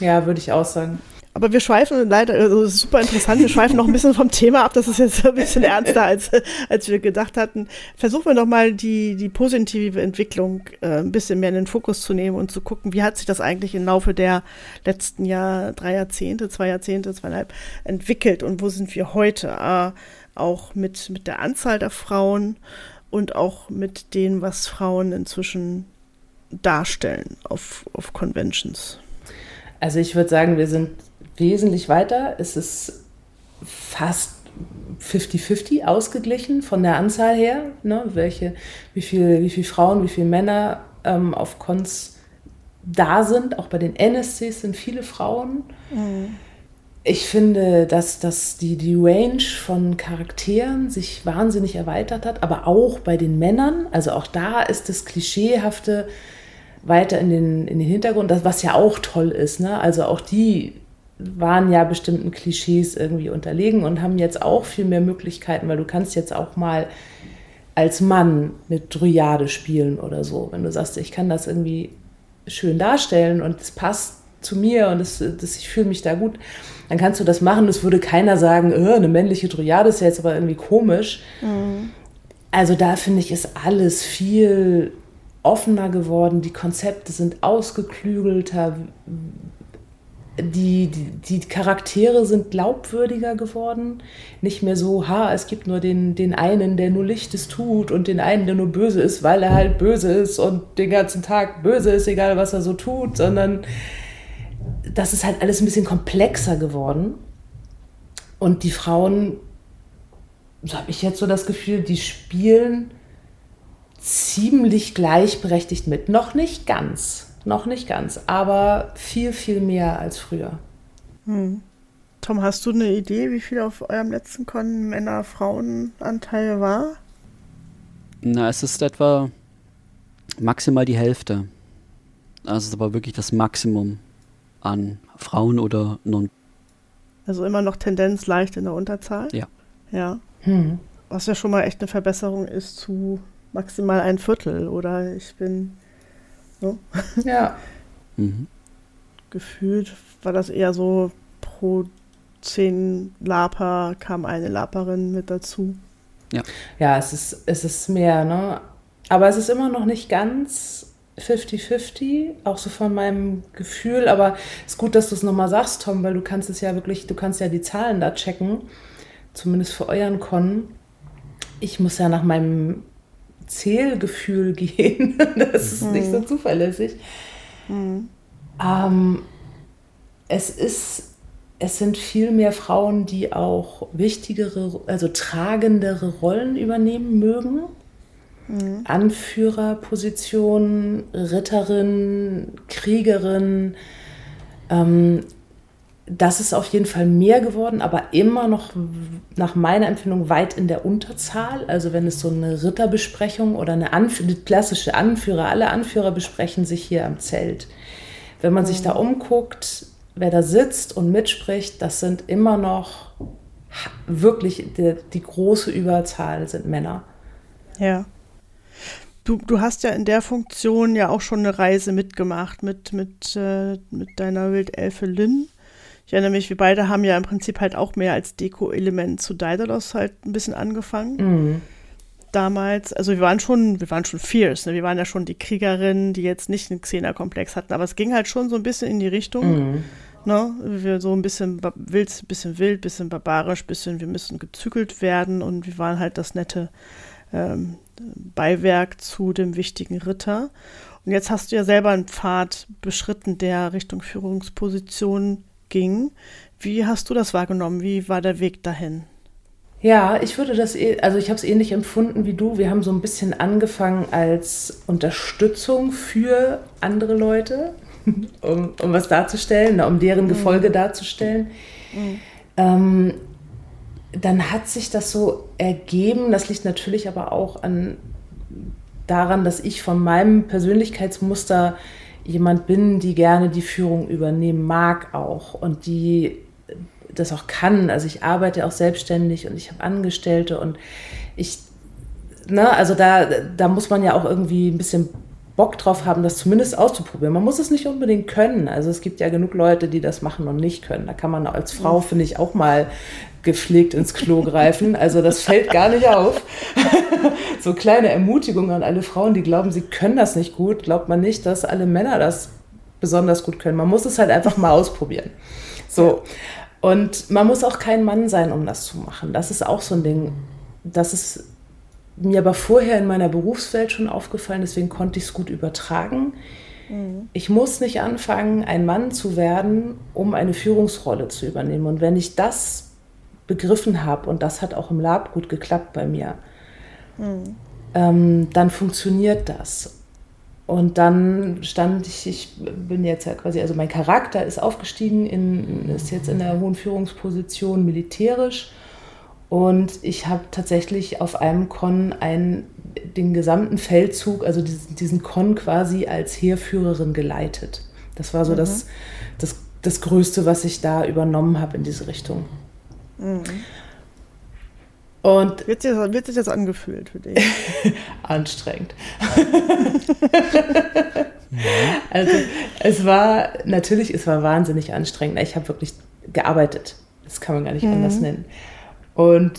Speaker 2: Ja, würde ich auch sagen.
Speaker 1: Aber wir schweifen leider, also super interessant, wir schweifen noch ein bisschen vom Thema ab. Das ist jetzt ein bisschen ernster, als, als wir gedacht hatten. Versuchen wir nochmal die, die positive Entwicklung äh, ein bisschen mehr in den Fokus zu nehmen und zu gucken, wie hat sich das eigentlich im Laufe der letzten Jahr, drei Jahrzehnte, zwei Jahrzehnte, zweieinhalb entwickelt und wo sind wir heute? Äh, auch mit, mit der Anzahl der Frauen und auch mit dem, was Frauen inzwischen darstellen auf, auf Conventions.
Speaker 2: Also ich würde sagen, wir sind wesentlich weiter. Es ist fast 50-50 ausgeglichen von der Anzahl her, ne? Welche, wie viele wie viel Frauen, wie viele Männer ähm, auf Cons da sind. Auch bei den NSCs sind viele Frauen. Mhm. ich finde, dass, dass die, die Range von Charakteren sich wahnsinnig erweitert hat, aber auch bei den Männern. Also auch da ist das Klischeehafte weiter in den, in den Hintergrund, das, was ja auch toll ist. Ne? Also auch die waren ja bestimmten Klischees irgendwie unterlegen und haben jetzt auch viel mehr Möglichkeiten, weil du kannst jetzt auch mal als Mann eine Dryade spielen oder so. Wenn du sagst, ich kann das irgendwie schön darstellen und es passt zu mir und das, das, ich fühle mich da gut, dann kannst du das machen. Es würde keiner sagen, oh, eine männliche Dryade ist ja jetzt aber irgendwie komisch. Mhm. Also da finde ich, ist alles viel offener geworden. Die Konzepte sind ausgeklügelter die, die, die, Charaktere sind glaubwürdiger geworden. Nicht mehr so, ha, es gibt nur den, den einen, der nur Lichtes tut und den einen, der nur böse ist, weil er halt böse ist und den ganzen Tag böse ist, egal was er so tut, sondern das ist halt alles ein bisschen komplexer geworden. Und die Frauen, so habe ich jetzt so das Gefühl, die spielen ziemlich gleichberechtigt mit. Noch nicht ganz noch nicht ganz, aber viel, viel mehr als früher.
Speaker 1: Hm. Tom, hast du eine Idee, wie viel auf eurem letzten Con Männer-Frauen-Anteil war?
Speaker 3: Na, es ist etwa maximal die Hälfte. Also es ist aber wirklich das Maximum an Frauen oder non.
Speaker 1: Also immer noch Tendenz leicht in der Unterzahl?
Speaker 3: Ja.
Speaker 1: Ja. Hm. Was ja schon mal echt eine Verbesserung ist zu maximal ein Viertel, oder? Ich bin
Speaker 2: Ne? Ja. *laughs*
Speaker 1: Mhm. Gefühlt war das eher so pro zehn Laper kam eine Laperin mit dazu.
Speaker 2: Ja, ja es, ist, es ist mehr, ne? Aber es ist immer noch nicht ganz 50-50, auch so von meinem Gefühl. Aber es ist gut, dass du es nochmal sagst, Tom, weil du kannst es ja wirklich, du kannst ja die Zahlen da checken, zumindest für euren Con. Ich muss ja nach meinem Zählgefühl gehen. *laughs* das ist mhm. nicht so mhm. zuverlässig. Mhm. Ähm, es ist, es sind viel mehr Frauen, die auch wichtigere, also tragendere Rollen übernehmen mögen. Mhm. Anführerpositionen, Ritterin, Kriegerin, ähm, das ist auf jeden Fall mehr geworden, aber immer noch nach meiner Empfindung weit in der Unterzahl. Also wenn es so eine Ritterbesprechung oder eine, Anf eine klassische Anführer, alle Anführer besprechen sich hier am Zelt. Wenn man mhm. sich da umguckt, wer da sitzt und mitspricht, das sind immer noch wirklich die, die große Überzahl sind Männer.
Speaker 1: Ja. Du, du hast ja in der Funktion ja auch schon eine Reise mitgemacht mit, mit, äh, mit deiner Wildelfe Lynn. Ich erinnere mich, wir beide haben ja im Prinzip halt auch mehr als Deko-Element zu Daedalus halt ein bisschen angefangen. Mhm. Damals, also wir waren schon, wir waren schon fierce, ne? wir waren ja schon die Kriegerinnen, die jetzt nicht einen Xena-Komplex hatten, aber es ging halt schon so ein bisschen in die Richtung, mhm. ne? wir so ein bisschen wild, bisschen wild, bisschen barbarisch, bisschen, wir müssen gezügelt werden und wir waren halt das nette ähm, Beiwerk zu dem wichtigen Ritter. Und jetzt hast du ja selber einen Pfad beschritten, der Richtung Führungsposition ging. Wie hast du das wahrgenommen? Wie war der Weg dahin?
Speaker 2: Ja, ich würde das, eh, also ich habe es ähnlich empfunden wie du. Wir haben so ein bisschen angefangen als Unterstützung für andere Leute, *laughs* um, um was darzustellen, um deren Gefolge mhm. darzustellen. Mhm. Ähm, dann hat sich das so ergeben. Das liegt natürlich aber auch an, daran, dass ich von meinem Persönlichkeitsmuster jemand bin, die gerne die Führung übernehmen mag auch und die das auch kann. Also ich arbeite auch selbstständig und ich habe Angestellte und ich, ne, also da, da muss man ja auch irgendwie ein bisschen Bock drauf haben, das zumindest auszuprobieren. Man muss es nicht unbedingt können. Also es gibt ja genug Leute, die das machen und nicht können. Da kann man als Frau, finde ich, auch mal gepflegt ins Klo greifen. Also das fällt gar nicht auf. *laughs* so kleine Ermutigung an alle Frauen, die glauben, sie können das nicht gut. Glaubt man nicht, dass alle Männer das besonders gut können. Man muss es halt einfach mal ausprobieren. So. Und man muss auch kein Mann sein, um das zu machen. Das ist auch so ein Ding. Das ist mir aber vorher in meiner Berufswelt schon aufgefallen, deswegen konnte ich es gut übertragen. Mhm. Ich muss nicht anfangen, ein Mann zu werden, um eine Führungsrolle zu übernehmen. Und wenn ich das begriffen habe, und das hat auch im Lab gut geklappt bei mir, mhm. ähm, dann funktioniert das. Und dann stand ich, ich bin jetzt ja quasi, also mein Charakter ist aufgestiegen, in, ist jetzt in der hohen Führungsposition militärisch. Und ich habe tatsächlich auf einem Con einen, den gesamten Feldzug, also diesen, diesen Con quasi als Heerführerin geleitet. Das war so mhm. das, das, das Größte, was ich da übernommen habe in diese Richtung. Mhm.
Speaker 1: Und wird, sich das, wird sich das angefühlt für dich? *laughs*
Speaker 2: Anstrengend. *laughs* also es war natürlich, es war wahnsinnig anstrengend. Ich habe wirklich gearbeitet. Das kann man gar nicht mhm. anders nennen. Und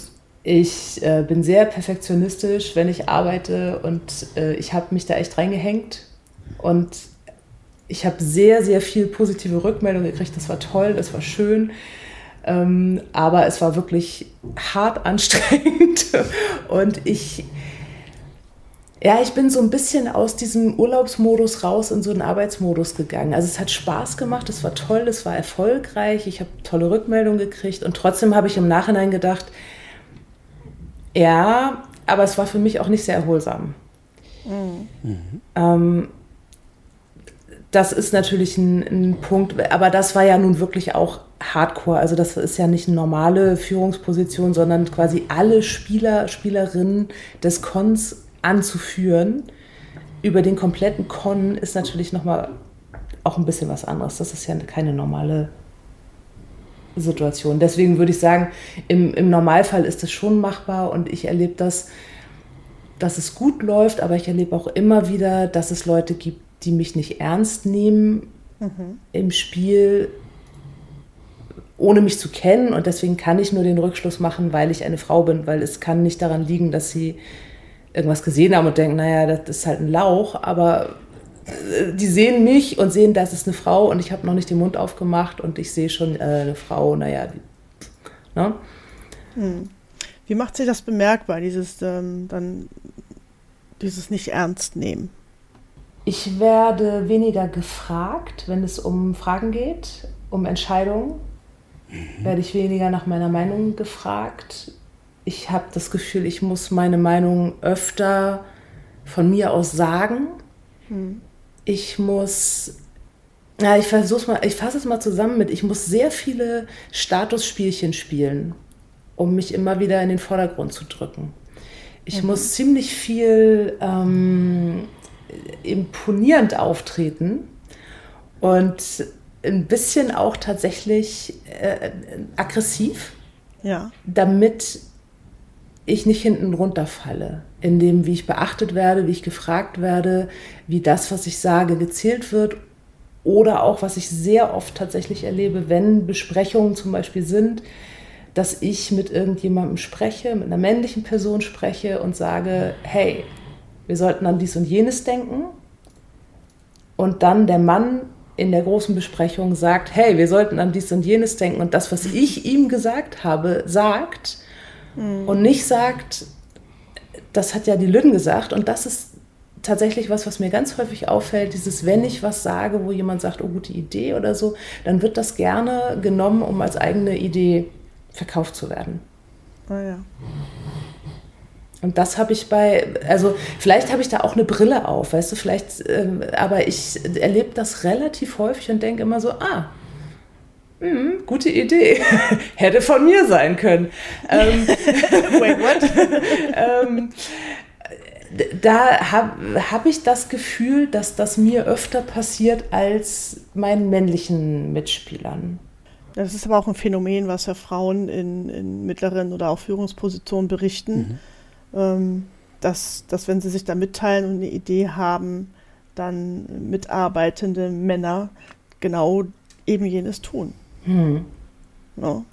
Speaker 2: ich äh, bin sehr perfektionistisch, wenn ich arbeite und äh, ich habe mich da echt reingehängt und ich habe sehr, sehr viel positive Rückmeldung gekriegt. Das war toll, das war schön. Ähm, aber es war wirklich hart anstrengend *laughs* und ich, ja, ich bin so ein bisschen aus diesem Urlaubsmodus raus in so einen Arbeitsmodus gegangen. Also es hat Spaß gemacht, es war toll, es war erfolgreich, ich habe tolle Rückmeldungen gekriegt und trotzdem habe ich im Nachhinein gedacht, ja, aber es war für mich auch nicht sehr erholsam. Mhm. Ähm, das ist natürlich ein, ein, Punkt, aber das war ja nun wirklich auch Hardcore. Also das ist ja nicht eine normale Führungsposition, sondern quasi alle Spieler, Spielerinnen des Cons anzuführen über den kompletten Con ist natürlich nochmal auch ein bisschen was anderes. Das ist ja keine normale Situation. Deswegen würde ich sagen, im, im Normalfall ist es schon machbar und ich erlebe das, dass es gut läuft, aber ich erlebe auch immer wieder, dass es Leute gibt, die mich nicht ernst nehmen mhm. im Spiel, ohne mich zu kennen. Und deswegen kann ich nur den Rückschluss machen, weil ich eine Frau bin, weil es kann nicht daran liegen, dass sie irgendwas gesehen haben und denken, naja, das ist halt ein Lauch, aber äh, die sehen mich und sehen, das ist eine Frau und ich habe noch nicht den Mund aufgemacht und ich sehe schon äh, eine Frau, naja, die, ne?
Speaker 1: Hm. Wie macht sich das bemerkbar, dieses ähm, dann dieses nicht ernst nehmen?
Speaker 2: Ich werde weniger gefragt, wenn es um Fragen geht, um Entscheidungen. Mhm. Werde ich weniger nach meiner Meinung gefragt. Ich habe das Gefühl, ich muss meine Meinung öfter von mir aus sagen. Mhm. Ich muss, ja, ich versuch's mal, ich fasse es mal zusammen mit, ich muss sehr viele Statusspielchen spielen, um mich immer wieder in den Vordergrund zu drücken. Ich mhm. muss ziemlich viel ähm, imponierend auftreten und ein bisschen auch tatsächlich äh, aggressiv,
Speaker 1: ja.
Speaker 2: damit ich nicht hinten runterfalle, in dem, wie ich beachtet werde, wie ich gefragt werde, wie das, was ich sage, gezählt wird oder auch, was ich sehr oft tatsächlich erlebe, wenn Besprechungen zum Beispiel sind, dass ich mit irgendjemandem spreche, mit einer männlichen Person spreche und sage, hey, wir sollten an dies und jenes denken. Und dann der Mann in der großen Besprechung sagt, hey, wir sollten an dies und jenes denken. Und das, was ich ihm gesagt habe, sagt mhm. und nicht sagt, das hat ja die Lüden gesagt. Und das ist tatsächlich was, was mir ganz häufig auffällt, dieses, wenn ich was sage, wo jemand sagt, oh, gute Idee oder so, dann wird das gerne genommen, um als eigene Idee verkauft zu werden.
Speaker 1: Oh ja.
Speaker 2: Und das habe ich bei, also vielleicht habe ich da auch eine Brille auf, weißt du, vielleicht, ähm, aber ich erlebe das relativ häufig und denke immer so, ah, mh, gute Idee, *laughs* hätte von mir sein können. Ähm, *laughs* Wait, what? *laughs* ähm, da habe hab ich das Gefühl, dass das mir öfter passiert als meinen männlichen Mitspielern.
Speaker 1: Das ist aber auch ein Phänomen, was ja Frauen in, in mittleren oder auch Führungspositionen berichten. Mhm dass, dass wenn sie sich da mitteilen und eine Idee haben, dann mitarbeitende Männer genau eben jenes tun. Hm. No.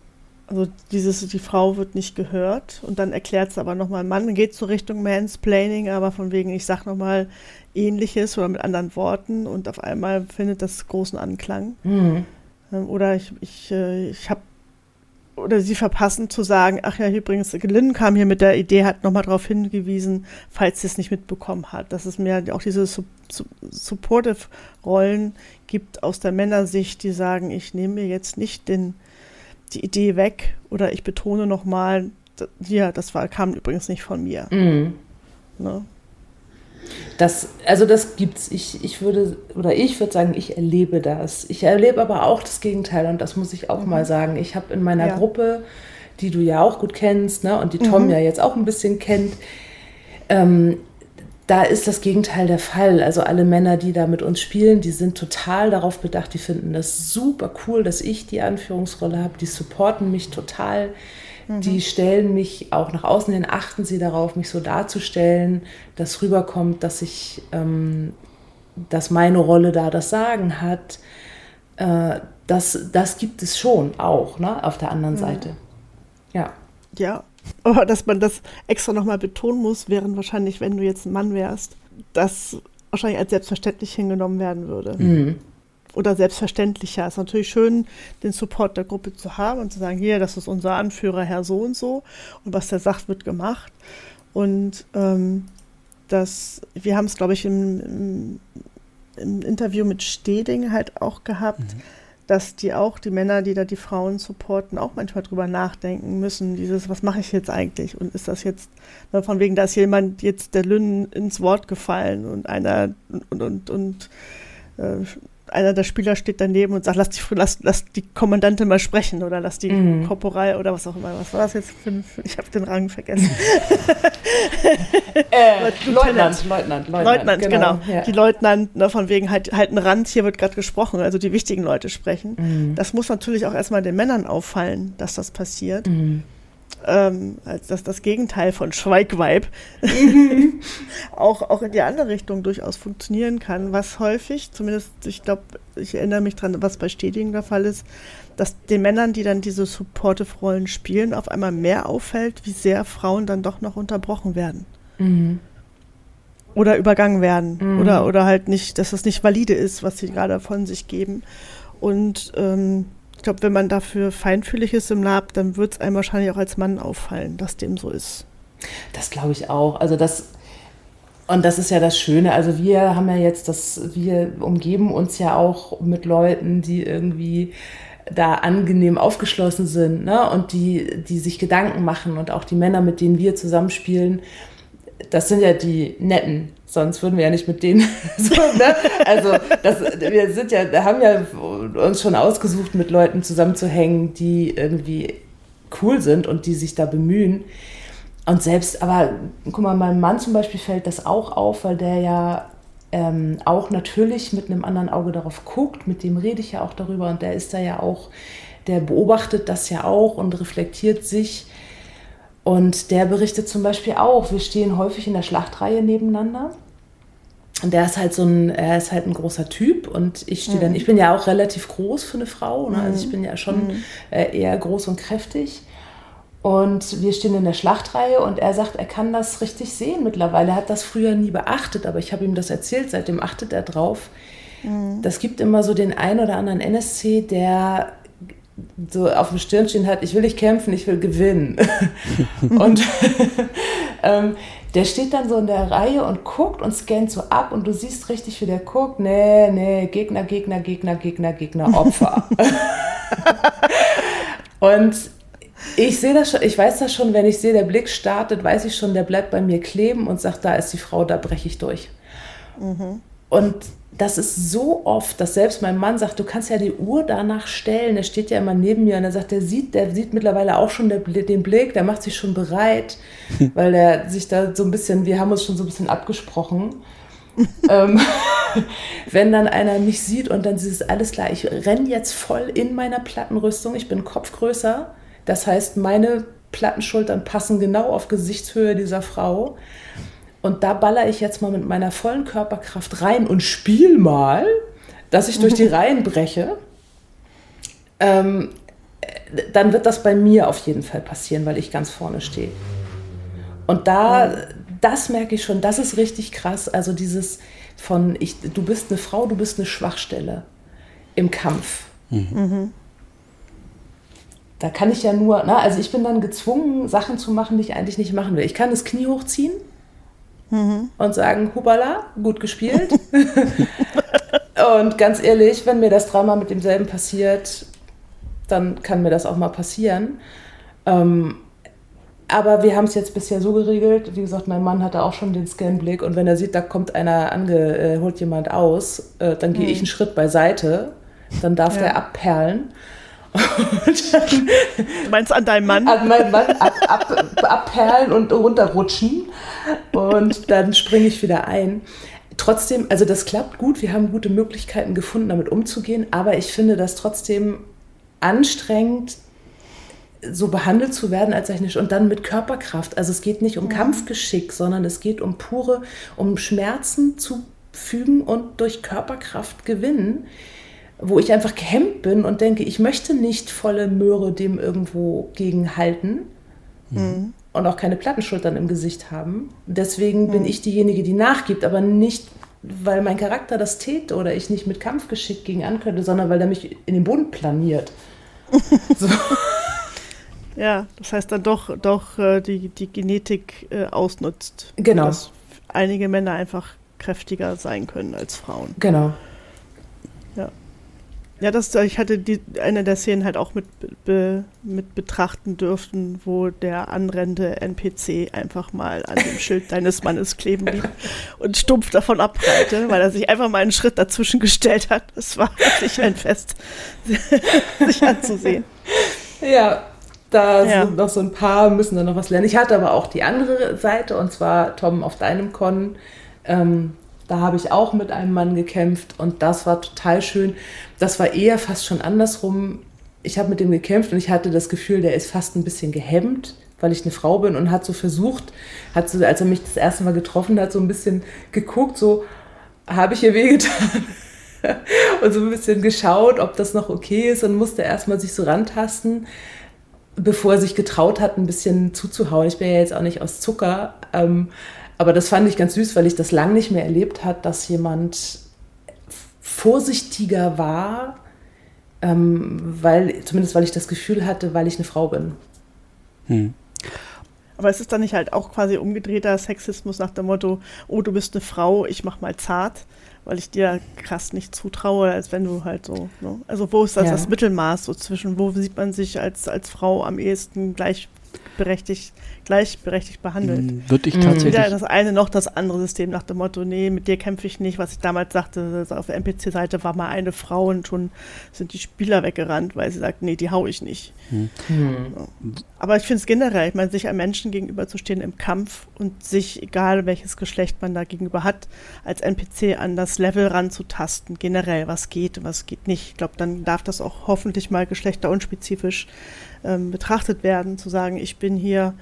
Speaker 1: Also dieses, die Frau wird nicht gehört und dann erklärt es aber nochmal, Mann geht so Richtung Mansplaining, aber von wegen, ich sag nochmal ähnliches oder mit anderen Worten und auf einmal findet das großen Anklang. Mhm. Oder ich, ich, äh, ich habe oder sie verpassen zu sagen, ach ja, übrigens, Lynn kam hier mit der Idee, hat nochmal darauf hingewiesen, falls sie es nicht mitbekommen hat, dass es mehr auch diese Su Su Supportive-Rollen gibt aus der Männersicht, die sagen, ich nehme mir jetzt nicht den, die Idee weg oder ich betone nochmal, ja, das war, kam übrigens nicht von mir. Mhm.
Speaker 2: Ne? Das, also das gibt's. Ich, ich würde, oder ich würde sagen, ich erlebe das. Ich erlebe aber auch das Gegenteil und das muss ich auch mhm. mal sagen. Ich habe in meiner ja. Gruppe, die du ja auch gut kennst, ne, und die Tom mhm. ja jetzt auch ein bisschen kennt, ähm, da ist das Gegenteil der Fall. Also alle Männer, die da mit uns spielen, die sind total darauf bedacht, die finden das super cool, dass ich die Anführungsrolle habe, die supporten mich total. Mhm. Die stellen mich auch nach außen hin, achten sie darauf, mich so darzustellen, dass rüberkommt, dass ich, ähm, dass meine Rolle da das Sagen hat. Äh, das, das gibt es schon auch, ne, auf der anderen mhm. Seite. Ja.
Speaker 1: Ja, aber dass man das extra nochmal betonen muss, während wahrscheinlich, wenn du jetzt ein Mann wärst, das wahrscheinlich als selbstverständlich hingenommen werden würde. Mhm. Oder selbstverständlicher. Es ist natürlich schön, den Support der Gruppe zu haben und zu sagen, hier, das ist unser Anführer, Herr so und so. Und was der sagt, wird gemacht. Und ähm, das, wir haben es, glaube ich, im, im, im, Interview mit Steding halt auch gehabt. Mhm dass die auch, die Männer, die da die Frauen supporten, auch manchmal drüber nachdenken müssen, dieses, was mache ich jetzt eigentlich? Und ist das jetzt, ne, von wegen, da ist jemand jetzt der Lynn ins Wort gefallen und einer und, und, und äh, einer der Spieler steht daneben und sagt, lass die, lass, lass die Kommandantin mal sprechen oder lass die mhm. Korporal oder was auch immer. Was war das jetzt für ein, ich habe den Rang vergessen. *laughs*
Speaker 2: äh, Leutnant, Leutnant,
Speaker 1: Leutnant, Leutnant, genau. genau. Ja. Die Leutnant, ne, von wegen halt, halt ein Rand, hier wird gerade gesprochen, also die wichtigen Leute sprechen. Mhm. Das muss natürlich auch erstmal den Männern auffallen, dass das passiert. Mhm ähm, als dass das Gegenteil von Schweigweib mhm. *laughs* auch, auch in die andere Richtung durchaus funktionieren kann, was häufig, zumindest ich glaube, ich erinnere mich dran, was bei Stedigen der Fall ist, dass den Männern, die dann diese Supportive-Rollen spielen, auf einmal mehr auffällt, wie sehr Frauen dann doch noch unterbrochen werden. Mhm. Oder übergangen werden. Mhm. Oder, oder halt nicht, dass das nicht valide ist, was sie gerade von sich geben. Und ähm, ich glaube, wenn man dafür feinfühlig ist im Lab, dann wird es einem wahrscheinlich auch als Mann auffallen, dass dem so ist.
Speaker 2: Das glaube ich auch. Also das und das ist ja das Schöne. Also wir haben ja jetzt das, wir umgeben uns ja auch mit Leuten, die irgendwie da angenehm aufgeschlossen sind, ne? Und die, die sich Gedanken machen und auch die Männer, mit denen wir zusammenspielen, das sind ja die netten, sonst würden wir ja nicht mit denen. *laughs* so, ne? Also das, wir sind ja, haben ja uns schon ausgesucht, mit Leuten zusammenzuhängen, die irgendwie cool sind und die sich da bemühen. Und selbst, aber guck mal, meinem Mann zum Beispiel fällt das auch auf, weil der ja ähm, auch natürlich mit einem anderen Auge darauf guckt. Mit dem rede ich ja auch darüber und der ist da ja auch, der beobachtet das ja auch und reflektiert sich. Und der berichtet zum Beispiel auch, wir stehen häufig in der Schlachtreihe nebeneinander. Und der ist halt so ein, er ist halt ein großer Typ und ich stehe mhm. dann, ich bin ja auch relativ groß für eine Frau, ne? also ich bin ja schon mhm. äh, eher groß und kräftig. Und wir stehen in der Schlachtreihe und er sagt, er kann das richtig sehen mittlerweile. Er hat das früher nie beachtet, aber ich habe ihm das erzählt, seitdem achtet er drauf. Mhm. Das gibt immer so den einen oder anderen NSC, der so auf dem Stirnchen hat, ich will nicht kämpfen, ich will gewinnen. *laughs* und *laughs* ähm, der steht dann so in der Reihe und guckt und scannt so ab und du siehst richtig, wie der guckt. Nee, nee, Gegner, Gegner, Gegner, Gegner, Gegner, Opfer. *laughs* und ich sehe das schon, ich weiß das schon, wenn ich sehe, der Blick startet, weiß ich schon, der bleibt bei mir kleben und sagt, da ist die Frau, da breche ich durch. Mhm. Und das ist so oft, dass selbst mein Mann sagt, du kannst ja die Uhr danach stellen. Er steht ja immer neben mir und er sagt, der sieht, der sieht mittlerweile auch schon den Blick, der macht sich schon bereit, *laughs* weil er sich da so ein bisschen, wir haben uns schon so ein bisschen abgesprochen. *laughs* ähm, *laughs* wenn dann einer mich sieht und dann ist es alles klar, ich renne jetzt voll in meiner Plattenrüstung, ich bin kopfgrößer, das heißt, meine Plattenschultern passen genau auf Gesichtshöhe dieser Frau. Und da baller ich jetzt mal mit meiner vollen Körperkraft rein und spiel mal, dass ich durch die *laughs* Reihen breche. Ähm, dann wird das bei mir auf jeden Fall passieren, weil ich ganz vorne stehe. Und da, das merke ich schon, das ist richtig krass. Also dieses von, ich, du bist eine Frau, du bist eine Schwachstelle im Kampf. Mhm. Da kann ich ja nur, na, also ich bin dann gezwungen, Sachen zu machen, die ich eigentlich nicht machen will. Ich kann das Knie hochziehen mhm. und sagen, hubala, gut gespielt. *laughs* und ganz ehrlich, wenn mir das dreimal mit demselben passiert, dann kann mir das auch mal passieren. Ähm, aber wir haben es jetzt bisher so geregelt, wie gesagt, mein Mann hatte auch schon den Scanblick und wenn er sieht, da kommt einer ange, äh, holt jemand aus, äh, dann gehe mhm. ich einen Schritt beiseite, dann darf ja. der abperlen. *laughs*
Speaker 1: Dann, du meinst an deinem Mann?
Speaker 2: An meinem Mann ab, ab, abperlen und runterrutschen und dann springe ich wieder ein. Trotzdem, also das klappt gut, wir haben gute Möglichkeiten gefunden, damit umzugehen, aber ich finde das trotzdem anstrengend, so behandelt zu werden als technisch und dann mit Körperkraft. Also es geht nicht um. Kampfgeschick, sondern es geht um pure, um Schmerzen zu fügen und durch Körperkraft gewinnen, wo ich einfach gehemmt bin und denke, ich möchte nicht volle Möhre dem irgendwo gegenhalten mhm. und auch keine Plattenschultern im Gesicht haben. Deswegen mhm. bin ich diejenige, die nachgibt, aber nicht weil mein Charakter das tät oder ich nicht mit Kampfgeschick gegen ankönnte, sondern weil er mich in den Boden planiert. *laughs* so.
Speaker 1: Ja, das heißt dann doch, doch äh, die, die Genetik äh, ausnutzt.
Speaker 2: Genau.
Speaker 1: Dass einige Männer einfach kräftiger sein können als Frauen.
Speaker 2: Genau.
Speaker 1: Ja. Das, ich hatte die, eine der Szenen halt auch mit, be, mit betrachten dürften, wo der anrennende NPC einfach mal an dem Schild deines Mannes kleben blieb und stumpf davon abprallte, weil er sich einfach mal einen Schritt dazwischen gestellt hat. Es war wirklich ein Fest, *laughs* sich anzusehen.
Speaker 2: Ja, da ja. sind noch so ein paar, müssen da noch was lernen. Ich hatte aber auch die andere Seite, und zwar Tom auf deinem Con. Ähm, da habe ich auch mit einem Mann gekämpft und das war total schön. Das war eher fast schon andersrum. Ich habe mit dem gekämpft und ich hatte das Gefühl, der ist fast ein bisschen gehemmt, weil ich eine Frau bin und hat so versucht, hat so, als er mich das erste Mal getroffen hat, so ein bisschen geguckt, so habe ich ihr wehgetan. *laughs* und so ein bisschen geschaut, ob das noch okay ist und musste erstmal sich so rantasten bevor er sich getraut hat, ein bisschen zuzuhauen. Ich bin ja jetzt auch nicht aus Zucker, ähm, aber das fand ich ganz süß, weil ich das lang nicht mehr erlebt hat, dass jemand vorsichtiger war, ähm, weil zumindest weil ich das Gefühl hatte, weil ich eine Frau bin. Hm.
Speaker 1: Aber es ist dann nicht halt auch quasi umgedrehter Sexismus nach dem Motto, oh, du bist eine Frau, ich mach mal zart weil ich dir krass nicht zutraue, als wenn du halt so, ne? also wo ist das, ja. das Mittelmaß so zwischen, wo sieht man sich als, als Frau am ehesten gleichberechtigt gleichberechtigt behandelt. Hm,
Speaker 3: würde ich tatsächlich.
Speaker 1: Weder das eine noch das andere System nach dem Motto, nee, mit dir kämpfe ich nicht. Was ich damals sagte, auf der NPC-Seite war mal eine Frau und schon sind die Spieler weggerannt, weil sie sagt, nee, die hau ich nicht. Hm. So. Aber ich finde es generell, ich meine, sich einem Menschen gegenüberzustehen im Kampf und sich, egal welches Geschlecht man da gegenüber hat, als NPC an das Level ranzutasten, generell, was geht und was geht nicht. Ich glaube, dann darf das auch hoffentlich mal geschlechterunspezifisch ähm, betrachtet werden, zu sagen, ich bin hier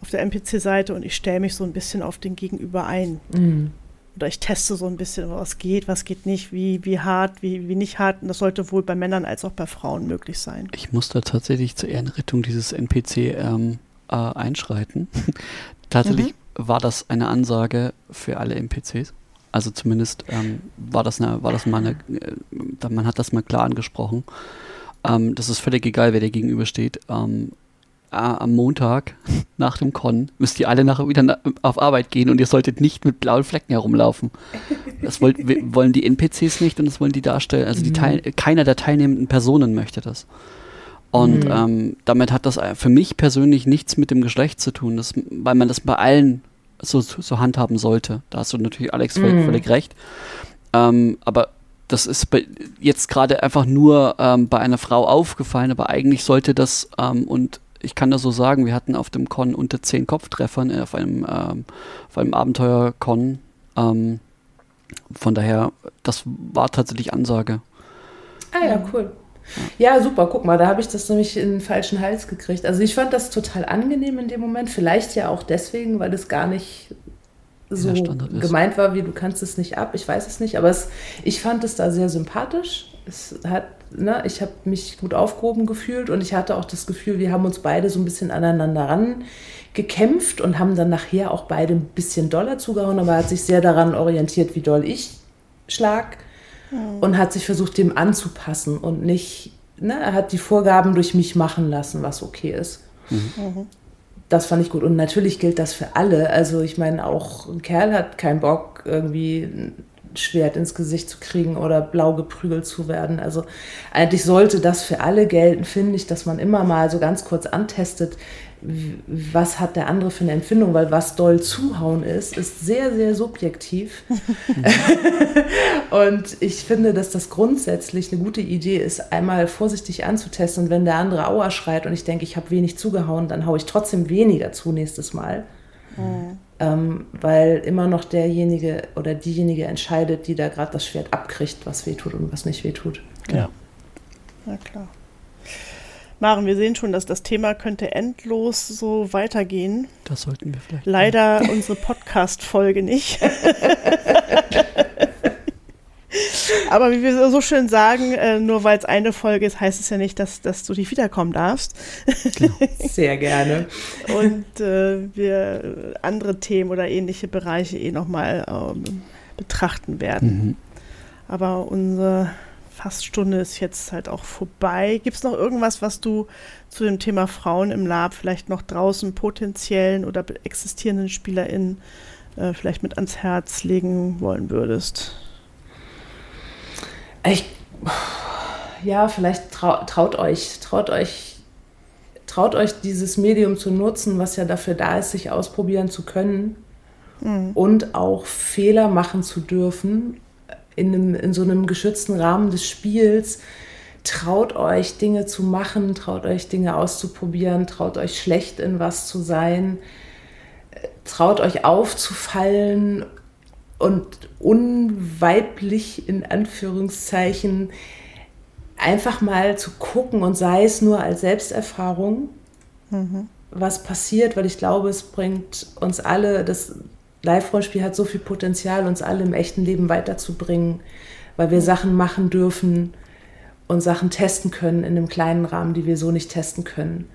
Speaker 1: auf der NPC-Seite und ich stelle mich so ein bisschen auf den Gegenüber ein. Mhm. Oder ich teste so ein bisschen, was geht, was geht nicht, wie, wie hart, wie, wie nicht hart. Und das sollte wohl bei Männern als auch bei Frauen möglich sein.
Speaker 3: Ich muss da tatsächlich zur Ehrenrettung dieses NPC ähm, äh, einschreiten. *laughs* tatsächlich mhm. war das eine Ansage für alle NPCs. Also zumindest ähm, war das eine, war das mal eine, äh, man hat das mal klar angesprochen. Ähm, das ist völlig egal, wer dir gegenübersteht. Ähm, äh, am Montag *laughs* nach dem Con müsst ihr alle nachher wieder auf Arbeit gehen und ihr solltet nicht mit blauen Flecken herumlaufen. Das wollt, *laughs* wollen die NPCs nicht und das wollen die Darsteller, also die mhm. Teil, keiner der teilnehmenden Personen möchte das. Und mhm. ähm, damit hat das für mich persönlich nichts mit dem Geschlecht zu tun, das, weil man das bei allen so, so handhaben sollte. Da hast du natürlich, Alex, völlig, mhm. völlig recht. Ähm, aber das ist jetzt gerade einfach nur ähm, bei einer Frau aufgefallen, aber eigentlich sollte das ähm, und ich kann das so sagen, wir hatten auf dem Con unter zehn Kopftreffern äh, auf einem, ähm, auf einem Abenteuer-Con. Ähm, von daher, das war tatsächlich Ansage.
Speaker 2: Ah ja, cool. Ja, super, guck mal, da habe ich das nämlich in den falschen Hals gekriegt. Also ich fand das total angenehm in dem Moment, vielleicht ja auch deswegen, weil es gar nicht so gemeint war, wie du kannst es nicht ab, ich weiß es nicht, aber es, ich fand es da sehr sympathisch. Es hat ne, ich habe mich gut aufgehoben gefühlt und ich hatte auch das Gefühl, wir haben uns beide so ein bisschen aneinander ran gekämpft und haben dann nachher auch beide ein bisschen doller zugehauen, aber er hat sich sehr daran orientiert, wie doll ich schlag mhm. und hat sich versucht, dem anzupassen und nicht, ne, er hat die Vorgaben durch mich machen lassen, was okay ist. Mhm. mhm. Das fand ich gut. Und natürlich gilt das für alle. Also ich meine, auch ein Kerl hat keinen Bock, irgendwie Schwert ins Gesicht zu kriegen oder blau geprügelt zu werden. Also eigentlich sollte das für alle gelten, finde ich, dass man immer mal so ganz kurz antestet, was hat der andere für eine Empfindung, weil was doll zuhauen ist, ist sehr, sehr subjektiv. *laughs* und ich finde, dass das grundsätzlich eine gute Idee ist, einmal vorsichtig anzutesten und wenn der andere Aua schreit und ich denke, ich habe wenig zugehauen, dann haue ich trotzdem weniger zu nächstes Mal. Mhm. Ähm, weil immer noch derjenige oder diejenige entscheidet, die da gerade das Schwert abkriegt, was wehtut und was nicht wehtut.
Speaker 1: Ja. Ja, klar. Maren, wir sehen schon, dass das Thema könnte endlos so weitergehen.
Speaker 3: Das sollten wir vielleicht.
Speaker 1: Leider machen. unsere Podcast-Folge nicht. *laughs* Aber wie wir so schön sagen, äh, nur weil es eine Folge ist, heißt es ja nicht, dass, dass du nicht wiederkommen darfst.
Speaker 2: Genau. *laughs* Sehr gerne.
Speaker 1: Und äh, wir andere Themen oder ähnliche Bereiche eh nochmal ähm, betrachten werden. Mhm. Aber unsere fast Stunde ist jetzt halt auch vorbei. Gibt es noch irgendwas, was du zu dem Thema Frauen im Lab vielleicht noch draußen potenziellen oder existierenden SpielerInnen äh, vielleicht mit ans Herz legen wollen würdest?
Speaker 2: Ich, ja, vielleicht trau, traut euch, traut euch, traut euch dieses Medium zu nutzen, was ja dafür da ist, sich ausprobieren zu können mhm. und auch Fehler machen zu dürfen in, einem, in so einem geschützten Rahmen des Spiels. Traut euch, Dinge zu machen, traut euch, Dinge auszuprobieren, traut euch, schlecht in was zu sein, traut euch aufzufallen und unweiblich in Anführungszeichen einfach mal zu gucken und sei es nur als Selbsterfahrung, mhm. was passiert, weil ich glaube, es bringt uns alle, das Live-Rollenspiel hat so viel Potenzial, uns alle im echten Leben weiterzubringen, weil wir Sachen machen dürfen und Sachen testen können in einem kleinen Rahmen, die wir so nicht testen können.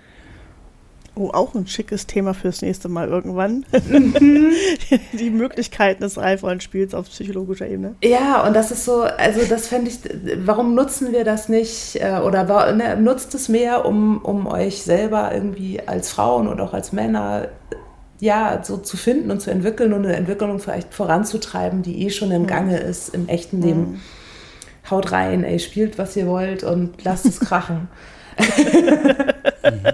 Speaker 1: Oh, auch ein schickes Thema fürs nächste Mal irgendwann. Mhm. *laughs* die Möglichkeiten des Live-Rollenspiels auf psychologischer Ebene.
Speaker 2: Ja, und das ist so, also das fände ich, warum nutzen wir das nicht äh, oder ne, nutzt es mehr, um, um euch selber irgendwie als Frauen und auch als Männer ja, so zu finden und zu entwickeln und eine Entwicklung vielleicht voranzutreiben, die eh schon im mhm. Gange ist im echten Leben. Mhm. Haut rein, ey, spielt, was ihr wollt und lasst es krachen. *laughs* *laughs*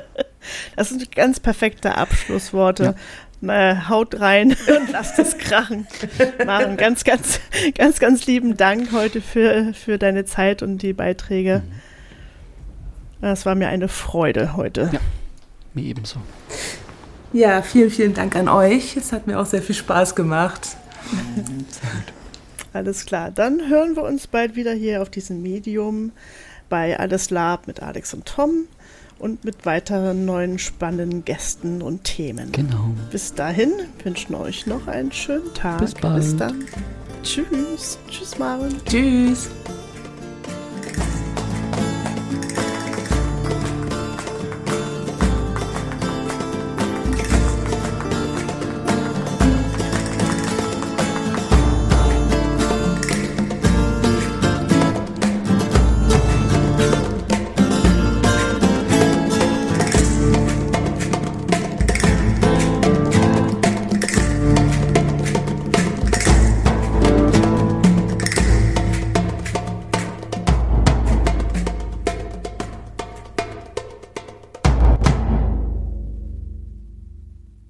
Speaker 1: das sind ganz perfekte Abschlussworte. Ja. Haut rein *laughs* und lasst es krachen. Maren, ganz, ganz, ganz, ganz lieben Dank heute für, für deine Zeit und die Beiträge. Das war mir eine Freude heute. Ja,
Speaker 3: mir ebenso.
Speaker 2: Ja, vielen, vielen Dank an euch. Es hat mir auch sehr viel Spaß gemacht.
Speaker 1: Alles klar. Dann hören wir uns bald wieder hier auf diesem Medium bei Alles Lab mit Alex und Tom und mit weiteren neuen spannenden Gästen und Themen.
Speaker 3: Genau.
Speaker 1: Bis dahin wünschen euch noch einen schönen Tag.
Speaker 3: Bis bald. Bis dann.
Speaker 1: Tschüss. Tschüss, Maren.
Speaker 2: Tschüss.